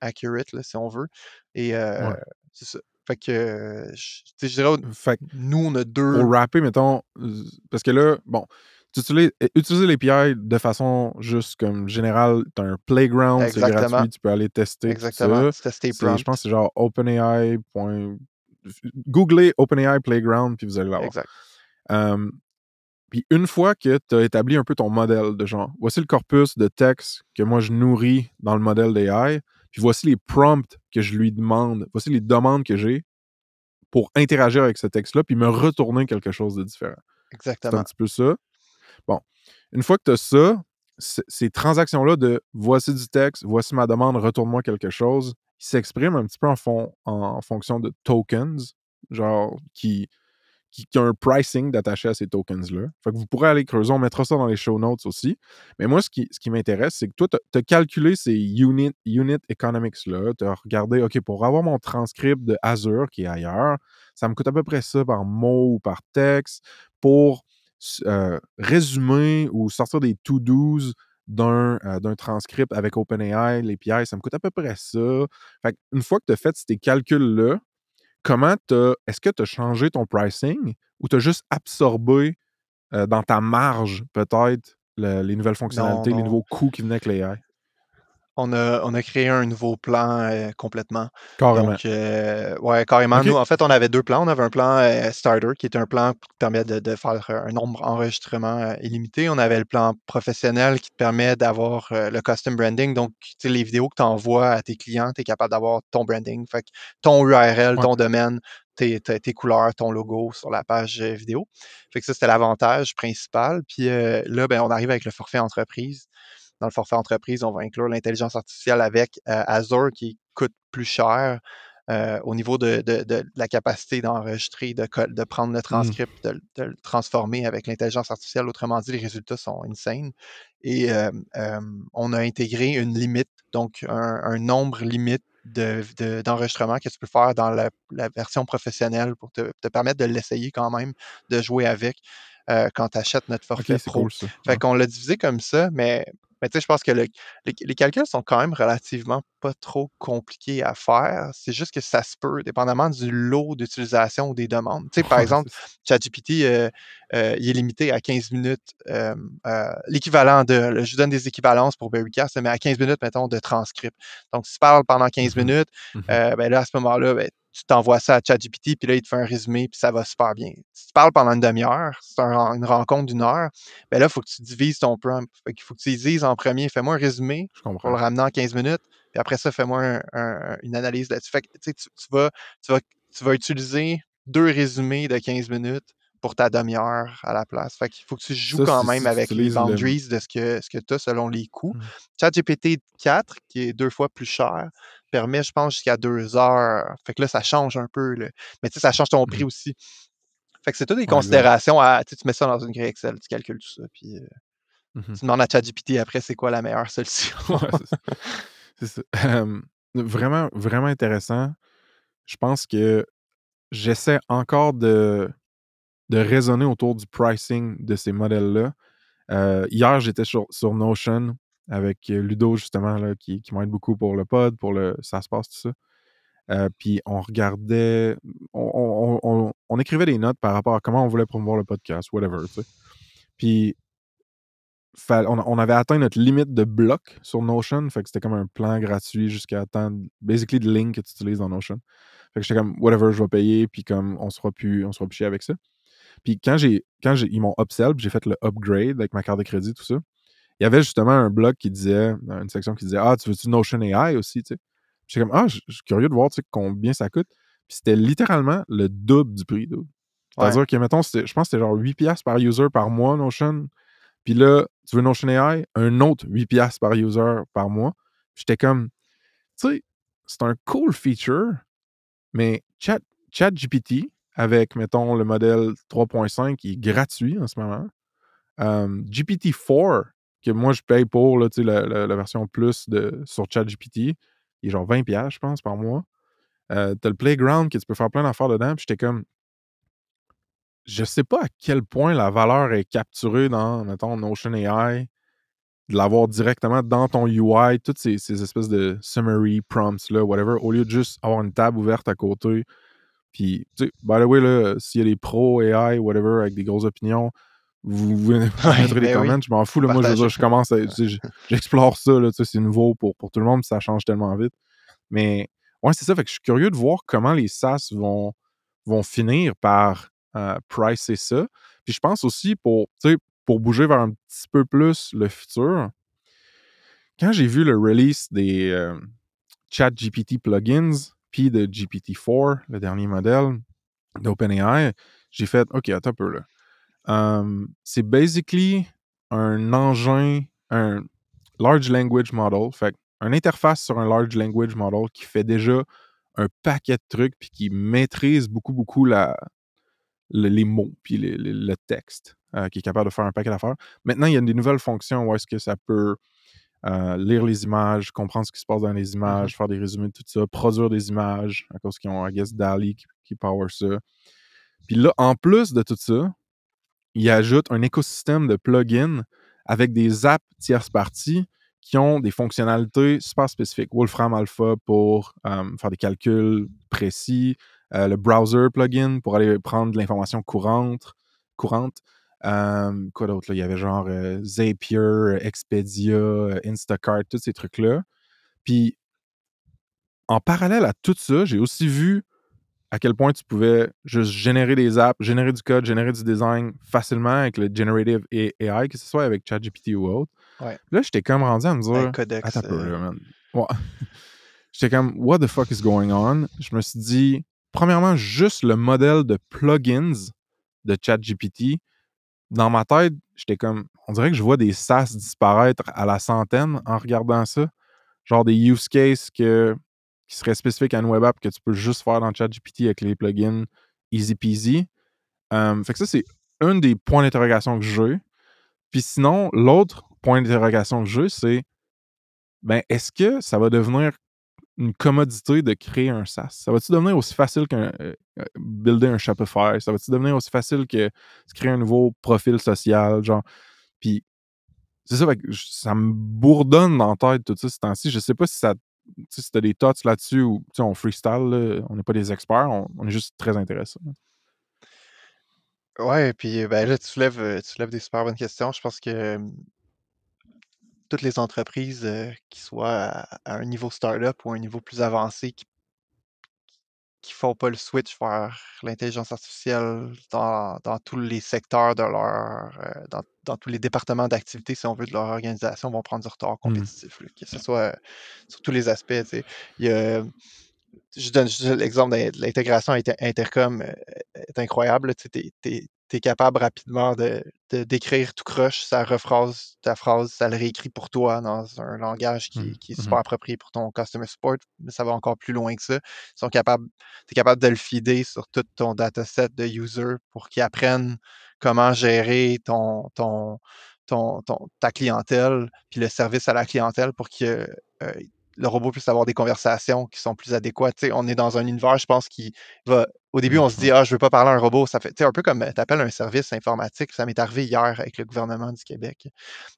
accurate, là, si on veut. Et euh, Ouais. c'est ça. Fait que, je, je dirais, Fait nous, on a deux. pour rapper, mettons, parce que là, bon, utilises, euh, utiliser l'API de façon juste comme générale, tu as un playground, c'est Exactement. gratuit, tu peux aller tester Exactement. ça. Tester. Je pense que c'est genre OpenAI. point- Googlez OpenAI Playground, puis vous allez l'avoir. Exact. Puis une fois que tu as établi un peu ton modèle de genre, voici le corpus de texte que moi je nourris dans le modèle d'AI, puis voici les prompts que je lui demande, voici les demandes que j'ai pour interagir avec ce texte-là, puis me retourner quelque chose de différent. C'est un Exactement. petit peu ça. Bon, une fois que tu as ça, ces transactions-là de voici du texte, voici ma demande, retourne-moi quelque chose, ils s'expriment un petit peu en, fon- en fonction de tokens, genre qui, qui, qui a un pricing d'attaché à ces tokens-là. Fait que vous pourrez aller creuser, on mettra ça dans les show notes aussi. Mais moi, ce qui, ce qui m'intéresse, c'est que toi, tu as calculé ces unit, unit economics-là, tu as regardé, OK, pour avoir mon transcript de Azure qui est ailleurs, ça me coûte à peu près ça par mot ou par texte. Pour euh, résumer ou sortir des to-dos d'un euh, transcript avec OpenAI, l'API, ça me coûte à peu près ça. Fait une fois que tu as fait ces calculs-là, comment. Est-ce que tu as changé ton pricing ou tu as juste absorbé euh, dans ta marge, peut-être, le- les nouvelles fonctionnalités, les non. nouveaux coûts qui venaient avec l'AI? On a, on a créé un nouveau plan euh, complètement. Carrément. Donc, euh, ouais, carrément. Nous, en fait, on avait deux plans. On avait un plan euh, starter, qui est un plan qui te permet de, de faire un nombre d'enregistrements euh, illimité. On avait le plan professionnel qui te permet d'avoir euh, le custom branding. Donc, tu sais, les vidéos que tu envoies à tes clients, tu es capable d'avoir ton branding. Fait que ton URL, Ouais. ton domaine, tes, tes- tes couleurs, ton logo sur la page euh, vidéo. Fait que ça, c'était l'avantage principal. Puis euh, là, ben, on arrive avec le forfait entreprise. Dans le forfait entreprise, on va inclure l'intelligence artificielle avec euh, Azure qui coûte plus cher euh, au niveau de, de- de la capacité d'enregistrer, de, prendre le transcript, de, le- de le transformer avec l'intelligence artificielle. Autrement dit, les résultats sont insane. Et euh, on a intégré une limite, donc un, un nombre limite de- de- d'enregistrements que tu peux faire dans la, la version professionnelle pour te, te permettre de l'essayer quand même, de jouer avec euh, quand tu achètes notre forfait c'est pro. cool ça. Fait Ouais. qu'on l'a divisé comme ça, mais, mais tu sais, je pense que le- les, les calculs sont quand même relativement pas trop compliqués à faire. C'est juste que ça se peut, dépendamment du lot d'utilisation ou des demandes. Tu sais, par exemple. ChatGPT, euh, euh, il est limité à 15 minutes. euh, euh, L'équivalent de, là, je vous donne des équivalences pour Berrycast, mais à 15 minutes, mettons, de transcript. Donc, si tu parles pendant 15 Mhm. minutes, Mhm. euh, ben là, à ce moment-là, ben, tu t'envoies ça à ChatGPT, puis là, il te fait un résumé, puis ça va super bien. Si tu parles pendant une demi-heure, c'est un- une rencontre d'une heure, ben là, il faut que tu divises ton prompt. Fait qu'il faut que tu dises en premier, fais-moi un résumé Je pour le ramener en 15 minutes, puis après ça, fais-moi un- un- une analyse là-dessus. Fait que, tu vas, tu, vas, tu vas utiliser deux résumés de 15 minutes pour ta demi-heure à la place. Fait qu'il faut que tu joues Ça, quand même avec les boundaries de ce que, ce que tu as selon les coûts. Mhm. ChatGPT 4, qui est deux fois plus cher, permet, je pense, jusqu'à deux heures. Fait que là, ça change un peu. là. Mais tu sais, ça change ton prix Mhm. aussi. Fait que c'est toutes des Ouais, considérations à. Tu mets ça dans une grille Excel, tu calcules tout ça, puis euh, Mhm. tu demandes à ChatGPT après c'est quoi la meilleure solution? Ouais, c'est ça. Euh, vraiment, vraiment intéressant. Je pense que j'essaie encore de, de raisonner autour du pricing de ces modèles-là. Euh, hier, j'étais sur, sur Notion avec Ludo, justement, là, qui, m'aide beaucoup pour le pod, pour le ça se passe, tout ça. Puis on regardait, on, écrivait des notes par rapport à comment on voulait promouvoir le podcast, whatever. Puis on, avait atteint notre limite de blocs sur Notion. Fait que c'était comme un plan gratuit jusqu'à atteindre basically le link que tu utilises dans Notion. Fait que j'étais comme whatever, je vais payer, puis comme on sera plus, on sera plus chier avec ça. Puis quand j'ai quand j'ai, ils m'ont upsell, j'ai fait le upgrade avec ma carte de crédit, tout ça, il y avait justement un blog qui disait, une section qui disait Ah, tu veux-tu Notion AI aussi, tu sais? J'étais comme Ah, je suis curieux de voir tu sais, combien ça coûte. Puis c'était littéralement le double du prix. C'est-à-dire que, mettons, je pense que c'était genre 8$ piastres par user par mois, Notion. Puis là, tu veux Notion AI, un autre 8$ piastres par user par mois. J'étais comme, tu sais, c'est un cool feature, mais Chat, ChatGPT, avec, mettons, le modèle 3.5, qui est gratuit en ce moment. Euh, GPT-4, que moi, je paye pour, la, version plus de, sur ChatGPT, il est genre 20$, piastres, je pense, par mois. Euh, T'as le Playground que tu peux faire plein d'affaires dedans. Puis j'étais comme, je sais pas à quel point la valeur est capturée dans, mettons, Notion AI, de l'avoir directement dans ton UI, toutes ces, ces espèces de summary prompts, là, whatever, au lieu de juste avoir une table ouverte à côté. Puis, tu sais, by the way, s'il y a des pros AI, whatever, avec des grosses opinions, vous, des ben oui. comments, je m'en fous. Là, moi, je, commence à. J'explore ça, là, c'est nouveau pour, pour tout le monde, puis ça change tellement vite. Mais, ouais, c'est ça. Fait que je suis curieux de voir comment les SaaS vont, vont finir par euh, pricer ça. Puis je pense aussi pour, tu sais, pour bouger vers un petit peu plus le futur, quand j'ai vu le release des euh, ChatGPT plugins, puis de GPT-4, le dernier modèle d'OpenAI, j'ai fait OK, attends un peu là. C'est basically un engin, un large language model, fait une interface sur un large language model qui fait déjà un paquet de trucs puis qui maîtrise beaucoup, beaucoup la, le- les mots puis le texte, euh, qui est capable de faire un paquet d'affaires. Maintenant, il y a des nouvelles fonctions où est-ce que ça peut euh, lire les images, comprendre ce qui se passe dans les images, faire des résumés de tout ça, produire des images, à cause qu'ils ont, I guess, DALI qui, qui power ça. Puis là, en plus de tout ça, il ajoute un écosystème de plugins avec des apps tierces parties qui ont des fonctionnalités super spécifiques. Wolfram Alpha pour euh, faire des calculs précis, euh, le browser plugin pour aller prendre de l'information courante, courante. Euh, quoi d'autre? Il y avait genre Zapier, Expedia, Instacart, tous ces trucs-là. Puis, en parallèle à tout ça, j'ai aussi vu à quel point tu pouvais juste générer des apps, générer du code, générer du design facilement avec le Generative AI, que ce soit avec ChatGPT ou autre. Ouais. Là, j'étais comme rendu à me dire. Avec Codex. Attends euh, man. Ouais. J'étais comme, what the fuck is going on? Je me suis dit, premièrement, juste le modèle de plugins de ChatGPT, dans ma tête, j'étais comme, on dirait que je vois des SaaS disparaître à la centaine en regardant ça. Genre des use cases que, qui seraient spécifiques à une web app que tu peux juste faire dans ChatGPT avec les plugins easy peasy. Fait que ça, c'est un des points d'interrogation que j'ai. Puis sinon, l'autre point d'interrogation que j'ai, c'est ben, est-ce que ça va devenir une commodité de créer un SaaS? Ça va-tu devenir aussi facile qu'un euh, euh, builder un Shopify? Ça va-tu devenir aussi facile que créer un nouveau profil social? Genre, puis c'est ça, ça me bourdonne dans la tête tout ça ce temps-ci. Je sais pas si ça tu si t'as des thoughts là-dessus ou tu on freestyle, on n'est pas des experts, on, est juste très intéressés. Ouais, puis ben là, tu soulèves, euh, tu des super bonnes questions. Je pense que euh, toutes les entreprises, euh, qui soient à, à un niveau startup ou un niveau plus avancé, qui qui font pas le switch vers l'intelligence artificielle dans, dans tous les secteurs de leur, euh, dans, dans tous les départements d'activité, si on veut, de leur organisation, vont prendre du retard compétitif, là, que ce soit euh, sur tous les aspects. tu sais. Il y a, je donne juste l'exemple de l'intégration inter- intercom euh, est incroyable. Tu es, capable rapidement de, décrire tout croche, ça rephrase ta phrase, ça le réécrit pour toi dans un langage qui, Mhm, qui est super approprié pour ton customer support, mais ça va encore plus loin que ça. Ils sont capables, tu es capable de le feeder sur tout ton dataset de user pour qu'ils apprennent comment gérer ton, ton, ton, ton- ta clientèle, puis le service à la clientèle pour que euh, le robot puisse avoir des conversations qui sont plus adéquates. Tu sais, on est dans un univers, je pense, qui va. Au début, on se dit, ah, je veux pas parler à un robot. Ça fait un peu comme tu appelles un service informatique. Ça m'est arrivé hier avec le gouvernement du Québec.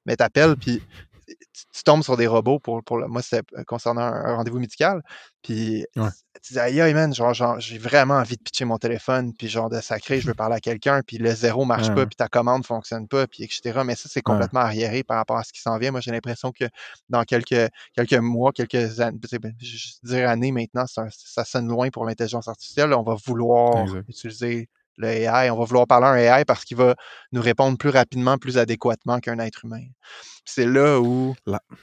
Mais tu appelles, puis tu, tu tombes sur des robots pour, pour le, moi, c'est euh, concernant un, un rendez-vous médical. Puis Ouais. Tu dis, aïe, man, genre, genre, j'ai vraiment envie de pitcher mon téléphone, puis genre de sacrer, je veux parler à quelqu'un, puis le zéro marche Ouais, pas, puis ta commande fonctionne pas, puis etc. Mais ça, c'est Ouais. complètement arriéré par rapport à ce qui s'en vient. Moi, j'ai l'impression que dans quelques, quelques mois, quelques années, je je dire années maintenant, un- ça sonne loin pour l'intelligence artificielle. On va vouloir utiliser le AI, on va vouloir parler à un AI parce qu'il va nous répondre plus rapidement, plus adéquatement qu'un être humain. C'est là où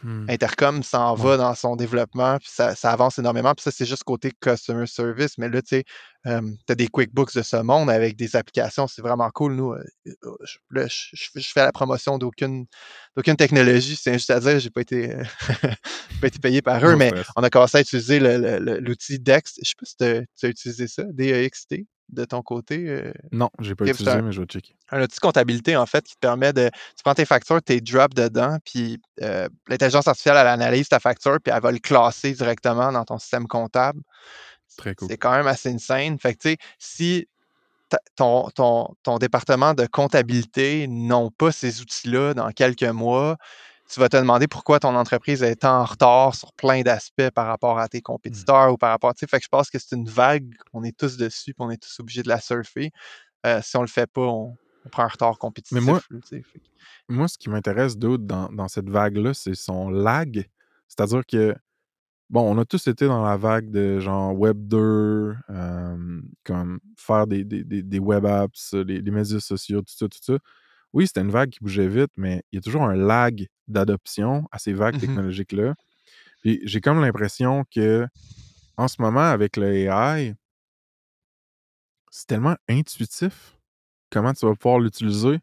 hmm. Intercom s'en Ouais. va dans son développement, puis ça, ça avance énormément. Puis ça, c'est juste côté customer service. Mais là, tu sais, tu as des QuickBooks de ce monde avec des applications. C'est vraiment cool. Nous, euh, je, là, je, je fais- je fais la promotion d'aucune technologie. C'est injuste à dire. J'ai pas été, pas été payé par eux, mais on a commencé à utiliser l'outil Dext. Je sais pas si tu as utilisé ça, DEXT, de ton côté. euh, Non, j'ai pas utilisé, un- mais je vais checker. un outil de comptabilité, en fait, qui te permet de. Tu prends tes factures, tu les drops dedans, puis euh, l'intelligence artificielle, elle analyse ta facture, puis elle va le classer directement dans ton système comptable. Très cool. C'est quand même assez insane. Fait que, tu sais, si ton, ton, ton département de comptabilité n'ont pas ces outils-là dans quelques mois, tu vas te demander pourquoi ton entreprise est en retard sur plein d'aspects par rapport à tes compétiteurs ou par rapport. Tu sais, fait que je pense que c'est une vague, on est tous dessus, puis on est tous obligés de la surfer. Euh, si on le fait pas, on, on prend un retard compétitif. moi- là, que- Moi, ce qui m'intéresse d'autre dans, dans cette vague-là, c'est son lag. C'est-à-dire que, bon, on a tous été dans la vague de genre Web 2, euh, comme faire des, des, des, des web apps, les, les médias sociaux, tout ça, tout ça. Oui, c'était une vague qui bougeait vite, mais il y a toujours un lag d'adoption à ces vagues Mhm. technologiques-là. Puis j'ai comme l'impression que, en ce moment, avec le AI, c'est tellement intuitif comment tu vas pouvoir l'utiliser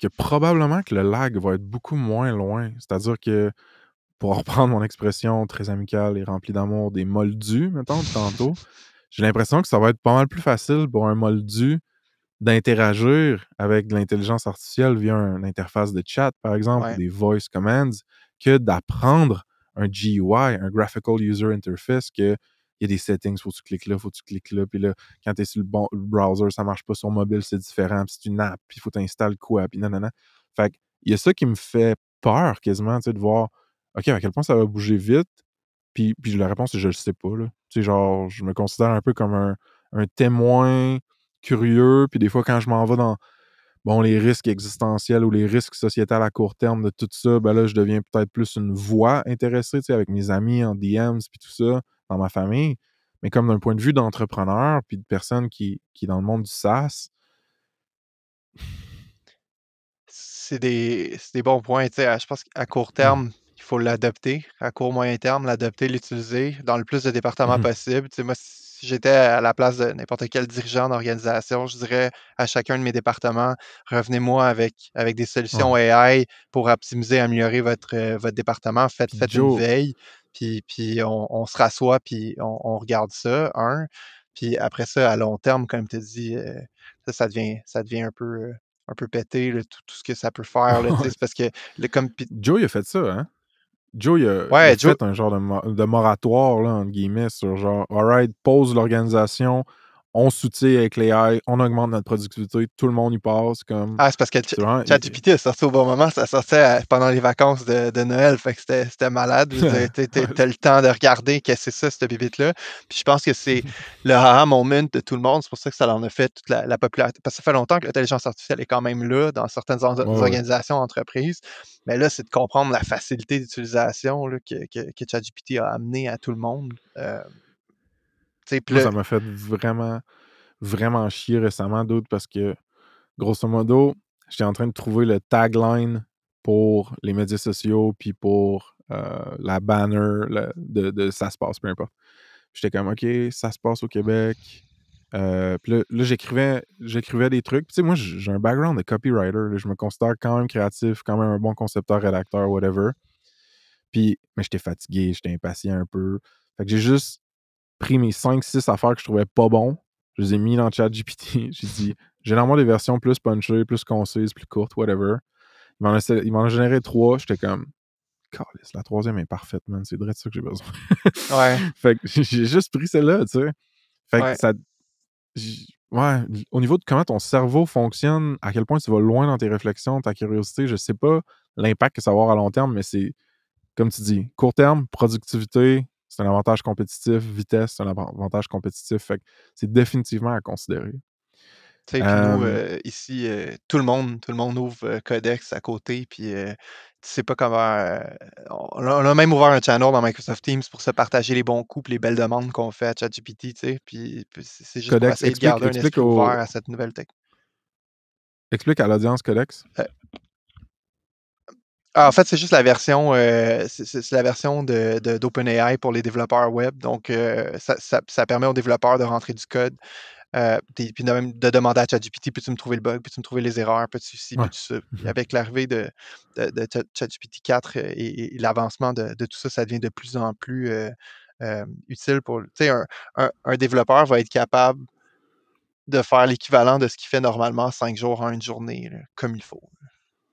que probablement que le lag va être beaucoup moins loin. C'est-à-dire que, pour reprendre mon expression très amicale et remplie d'amour, des moldus, mettons, tantôt, j'ai l'impression que ça va être pas mal plus facile pour un moldu d'interagir avec de l'intelligence artificielle via une interface de chat, par exemple, Ouais. ou des voice commands, que d'apprendre un GUI, un Graphical User Interface, que il y a des settings, faut que tu cliques là, faut que tu cliques là, puis là, quand tu es sur le, bon, le browser, ça marche pas sur mobile, c'est différent, puis c'est une app, puis il faut t'installes quoi, puis nanana. Fait il y a ça qui me fait peur quasiment, tu sais, de voir, OK, à quel point ça va bouger vite, puis, puis la réponse, c'est je le sais pas, là. Tu sais, genre, je me considère un peu comme un, un témoin curieux, puis des fois, quand je m'en vais dans, bon, les risques existentiels ou les risques sociétals à court terme de tout ça, ben là, je deviens peut-être plus une voix intéressée, tu sais, avec mes amis en DMs, puis tout ça, dans ma famille. Mais comme d'un point de vue d'entrepreneur, puis de personne qui, qui est dans le monde du SaaS, C'est des, c'est des bons points. tu sais, Je pense qu'à court terme, il faut l'adopter. À court moyen terme, l'adopter, l'utiliser dans le plus de départements Mhm. possible. Tu sais, moi, si j'étais à la place de n'importe quel dirigeant d'organisation, je dirais à chacun de mes départements, revenez-moi avec, avec des solutions AI pour optimiser, améliorer votre, euh, votre département. Faites, faites Joe- une veille, puis, puis on, on se rassoit, puis on, on regarde ça, un. Puis après ça, à long terme, comme tu dis, euh, ça, ça devient, ça devient un peu, euh, un peu pété, là, tout, tout ce que ça peut faire. là, c'est parce que, le, comme, Joe, il a fait ça, hein? Joe, il a, il a Joe- fait un genre de, mo- de moratoire, là, entre guillemets, sur genre, alright, pause l'organisation, on soutient avec les AI, on augmente notre productivité, tout le monde y passe, comme... ah, c'est parce que ChatGPT est sorti au bon moment, ça sortait à- pendant les vacances de, de Noël, fait que c'était malade. T'as- le temps de regarder qu'est-ce que c'est ça, cette bibite-là. Puis je pense que c'est le aha moment de tout le monde, c'est pour ça que ça en a fait toute la, la popularité. Parce que ça fait longtemps que l'intelligence artificielle est quand même là dans certaines en- Ouais, ouais. organisations, entreprises. Mais là, c'est de comprendre la facilité d'utilisation que, que, que ChatGPT a amené à tout le monde. Euh, Moi, ça m'a fait vraiment, vraiment chier récemment, d'autres, parce que, grosso modo, j'étais en train de trouver le tagline pour les médias sociaux, puis pour euh, la banner la- de, de Ça se passe, peu importe. J'étais comme, OK, ça se passe au Québec. Euh, puis là, là, j'écrivais, j'écrivais des trucs. Tu sais, moi, j'ai j'ai un background de copywriter. là. Je me considère quand même créatif, quand même un bon concepteur, rédacteur, whatever. Puis, mais j'étais fatigué, j'étais impatient un peu. Fait que j'ai juste pris mes 5-6 affaires que je trouvais pas bon. Je les ai mis dans le chat GPT. J'ai dit, généralement des versions plus punchées, plus concises, plus courtes, whatever. Il m'en a, généré trois. J'étais comme, Calisse, la troisième est parfaite, man. C'est vrai de ça que j'ai besoin. ouais. fait que j'ai juste pris celle-là, tu sais. Fait Ouais. que ça. Ouais, au niveau de comment ton cerveau fonctionne, à quel point tu vas loin dans tes réflexions, ta curiosité, je sais pas l'impact que ça va avoir à long terme, mais c'est comme tu dis, court terme, productivité, c'est un avantage compétitif, vitesse, c'est un avantage compétitif. Fait c'est définitivement à considérer. Tu sais, puis nous, Euh, euh, ici, euh, tout le monde, tout le monde ouvre Codex à côté, puis tu sais pas comment. on, a, on a même ouvert un channel dans Microsoft Teams pour se partager les bons coups, les belles demandes qu'on fait à ChatGPT, tu sais, puis, puis c'est juste pour Codex, essayer de explique, garder un esprit au- ouvert à cette nouvelle tech. explique à l'audience Codex. Ah, en fait, c'est juste la version, euh, c'est la version de, de- d'OpenAI pour les développeurs web. Donc, euh, ça, ça- ça permet aux développeurs de rentrer du code, euh, puis de, même de demander à ChatGPT, peux-tu me trouver le bug, peux-tu me trouver les erreurs, peux-tu ci, Ouais. peux-tu ça. Puis Mhm. avec l'arrivée de, de, de Chat- ChatGPT 4 euh, et, et l'avancement de, tout ça, ça devient de plus en plus utile pour. Tu sais, un, un- un développeur va être capable de faire l'équivalent de ce qu'il fait normalement cinq jours en une journée, là, comme il faut.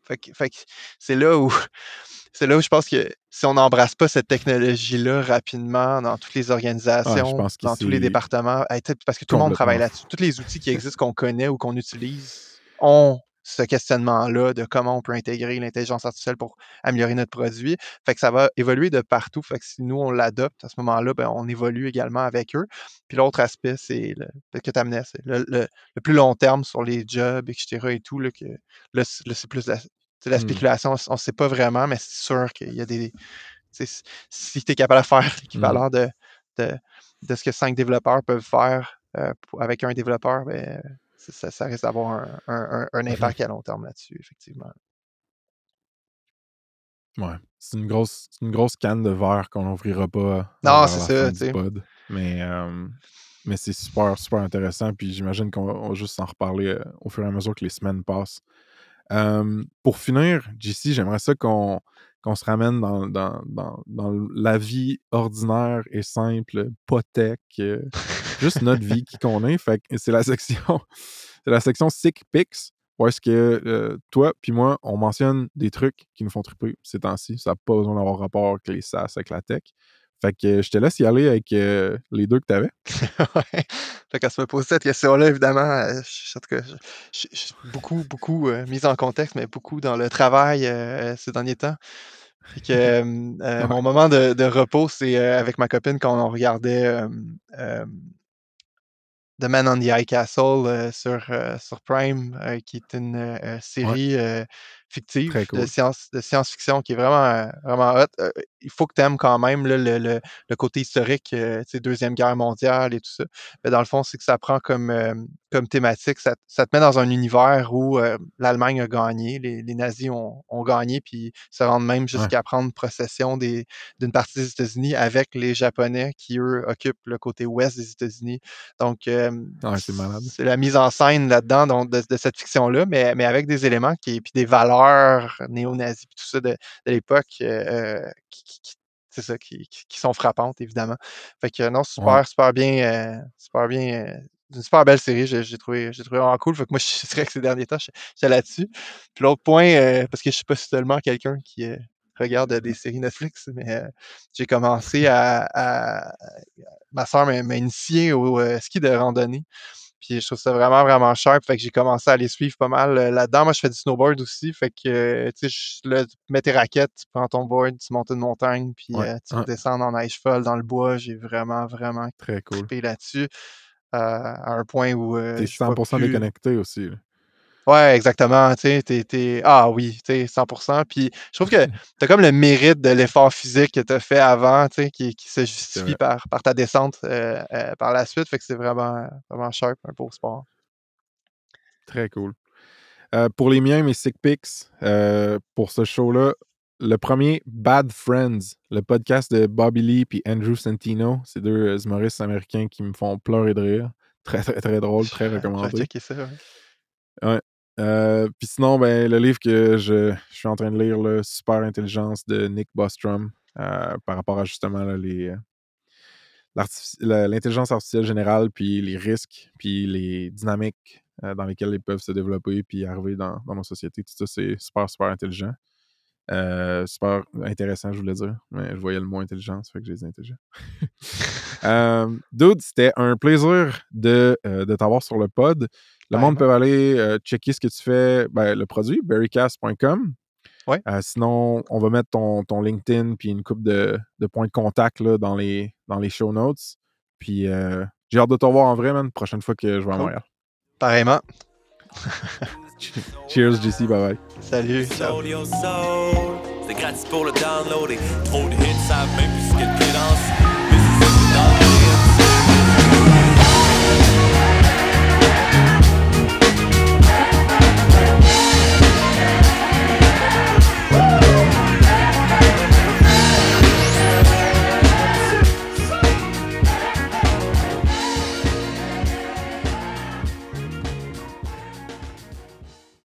Fait que, fait que c'est là où c'est là où je pense que si on n'embrasse pas cette technologie-là rapidement dans toutes les organisations, pense que dans tous les départements, parce que tout le monde travaille là-dessus. Tous les outils qui existent, qu'on connaît ou qu'on utilise, ont ce questionnement-là de comment on peut intégrer l'intelligence artificielle pour améliorer notre produit. Fait que ça va évoluer de partout. Fait que si nous, on l'adopte, à ce moment-là, ben, on évolue également avec eux. Puis l'autre aspect, c'est peut-être que tu amenais, c'est le, le- le plus long terme sur les jobs, etc. et tout, là, que là, c'est plus la, la Hmm. spéculation, on ne sait pas vraiment, mais c'est sûr qu'il y a des. Si tu es capable de faire l'équivalent de, de, de ce que cinq développeurs peuvent faire euh, avec un développeur, ben, ça, risque d'avoir un, un- un- un impact à long terme là-dessus, effectivement. Ouais. C'est une grosse, une grosse canne de verre qu'on n'ouvrira pas Non, c'est ça, pod. Mais, euh, mais c'est super, super intéressant. Puis j'imagine qu'on va, juste en reparler euh, au fur et à mesure que les semaines passent. Euh, pour finir, JC, j'aimerais ça qu'on se ramène dans, dans, dans, dans la vie ordinaire et simple, pas tech, juste notre vie qui qu'on est. Fait c'est la section, c'est la section Sick Pics, où est-ce que euh, toi puis moi, on mentionne des trucs qui nous font triper ces temps-ci. Ça n'a pas besoin d'avoir rapport avec les SaaS, avec la tech. Fait que euh, je te laisse y aller avec euh, les deux que tu avais. Ouais. Fait qu'à se me poser cette question-là, évidemment, je- en tout cas, je- je je suis beaucoup, beaucoup euh, mise en contexte, mais beaucoup dans le travail euh, ces derniers temps. Fait que Ouais. mon moment de, de repos, c'est avec ma copine quand on regardait The Man on the High Castle euh, sur, euh, sur Prime, euh, qui est une euh, série euh, fictive cool. de science de science-fiction qui est vraiment, euh, vraiment hot. Euh, il faut que tu aimes quand même là, le, le- le côté historique, euh, Deuxième Guerre mondiale et tout ça. Mais dans le fond, c'est que ça prend comme, euh, comme thématique, ça, ça te met dans un univers où l'Allemagne a gagné, les, les nazis ont, ont gagné, puis se rendent même jusqu'à prendre possession des- d'une partie des États-Unis avec les Japonais qui, eux, occupent le côté ouest des États-Unis. Donc, euh, Ouais, c'est c'est la mise en scène là-dedans donc, de, de cette fiction-là, mais, mais avec des éléments qui, puis des valeurs néo-nazis, puis tout ça de, de l'époque, qui, qui- qui- c'est ça, qui, qui- qui sont frappantes, évidemment. Fait que non, super, Ouais. super bien, euh, super bien, euh, une super belle série, j'ai trouvé, j'ai trouvé vraiment cool. Fait que moi, je dirais que ces derniers temps, j'étais là-dessus. Puis l'autre point, euh, parce que je suis pas seulement quelqu'un qui regarde des séries Netflix, mais j'ai commencé à, à- ma soeur m'a initié au ski de randonnée. Puis je trouve ça vraiment, vraiment sharp. Fait que j'ai commencé à les suivre pas mal euh, là-dedans. Moi, je fais du snowboard aussi. Fait que, euh, tu sais, je- là, tu mets tes raquettes, tu prends ton board, tu montes une montagne, puis Ouais, euh, tu ouais. redescends en neige folle dans le bois. J'ai vraiment, vraiment Très cool. là-dessus. euh, à un point où T'es je vois 100% plus... déconnecté aussi. là. Ouais, exactement. Tu sais, t'es, t'es- Ah oui, tu sais, 100%. Puis je trouve que t'as comme le mérite de l'effort physique que t'as fait avant, tu sais, qui, qui se justifie par, par ta descente euh, euh, par la suite. Fait que c'est vraiment, vraiment sharp, un beau sport. Très cool. Euh, pour les miens, mes sick pics, euh, pour ce show-là, le premier, Bad Friends, le podcast de Bobby Lee et Andrew Santino. C'est deux humoristes américains qui me font pleurer de rire. Très, très, très drôle, très Je recommandé. checker ça. ouais. Ouais. Euh, Puis sinon, ben, le livre que je, suis en train de lire, là, Super Intelligence de Nick Bostrom, euh, par rapport à justement les, euh, l'intelligence artificielle générale, puis les risques, puis les dynamiques dans lesquelles ils peuvent se développer, puis arriver dans, dans nos sociétés. Tout ça, c'est super, super intelligent. Super intéressant, je voulais dire. Mais je voyais le mot intelligence, fait que j'ai dit intelligent. Dude, c'était un plaisir de, de t'avoir sur le pod. Le monde peut aller euh, checker ce que tu fais, ben, le produit, berrycast.com. Ouais. Euh, sinon, on va mettre ton, ton LinkedIn puis une coupe de, de points de contact là, dans, les, dans les show notes. Puis euh, j'ai hâte de te revoir en vrai, man, prochaine fois que je vais à. Montréal. Pareillement. Cheers, JC, bye bye. Salut. Ciao. C'est gratis pour le download et trop de hits savent même plus ce qu'ils pédancent.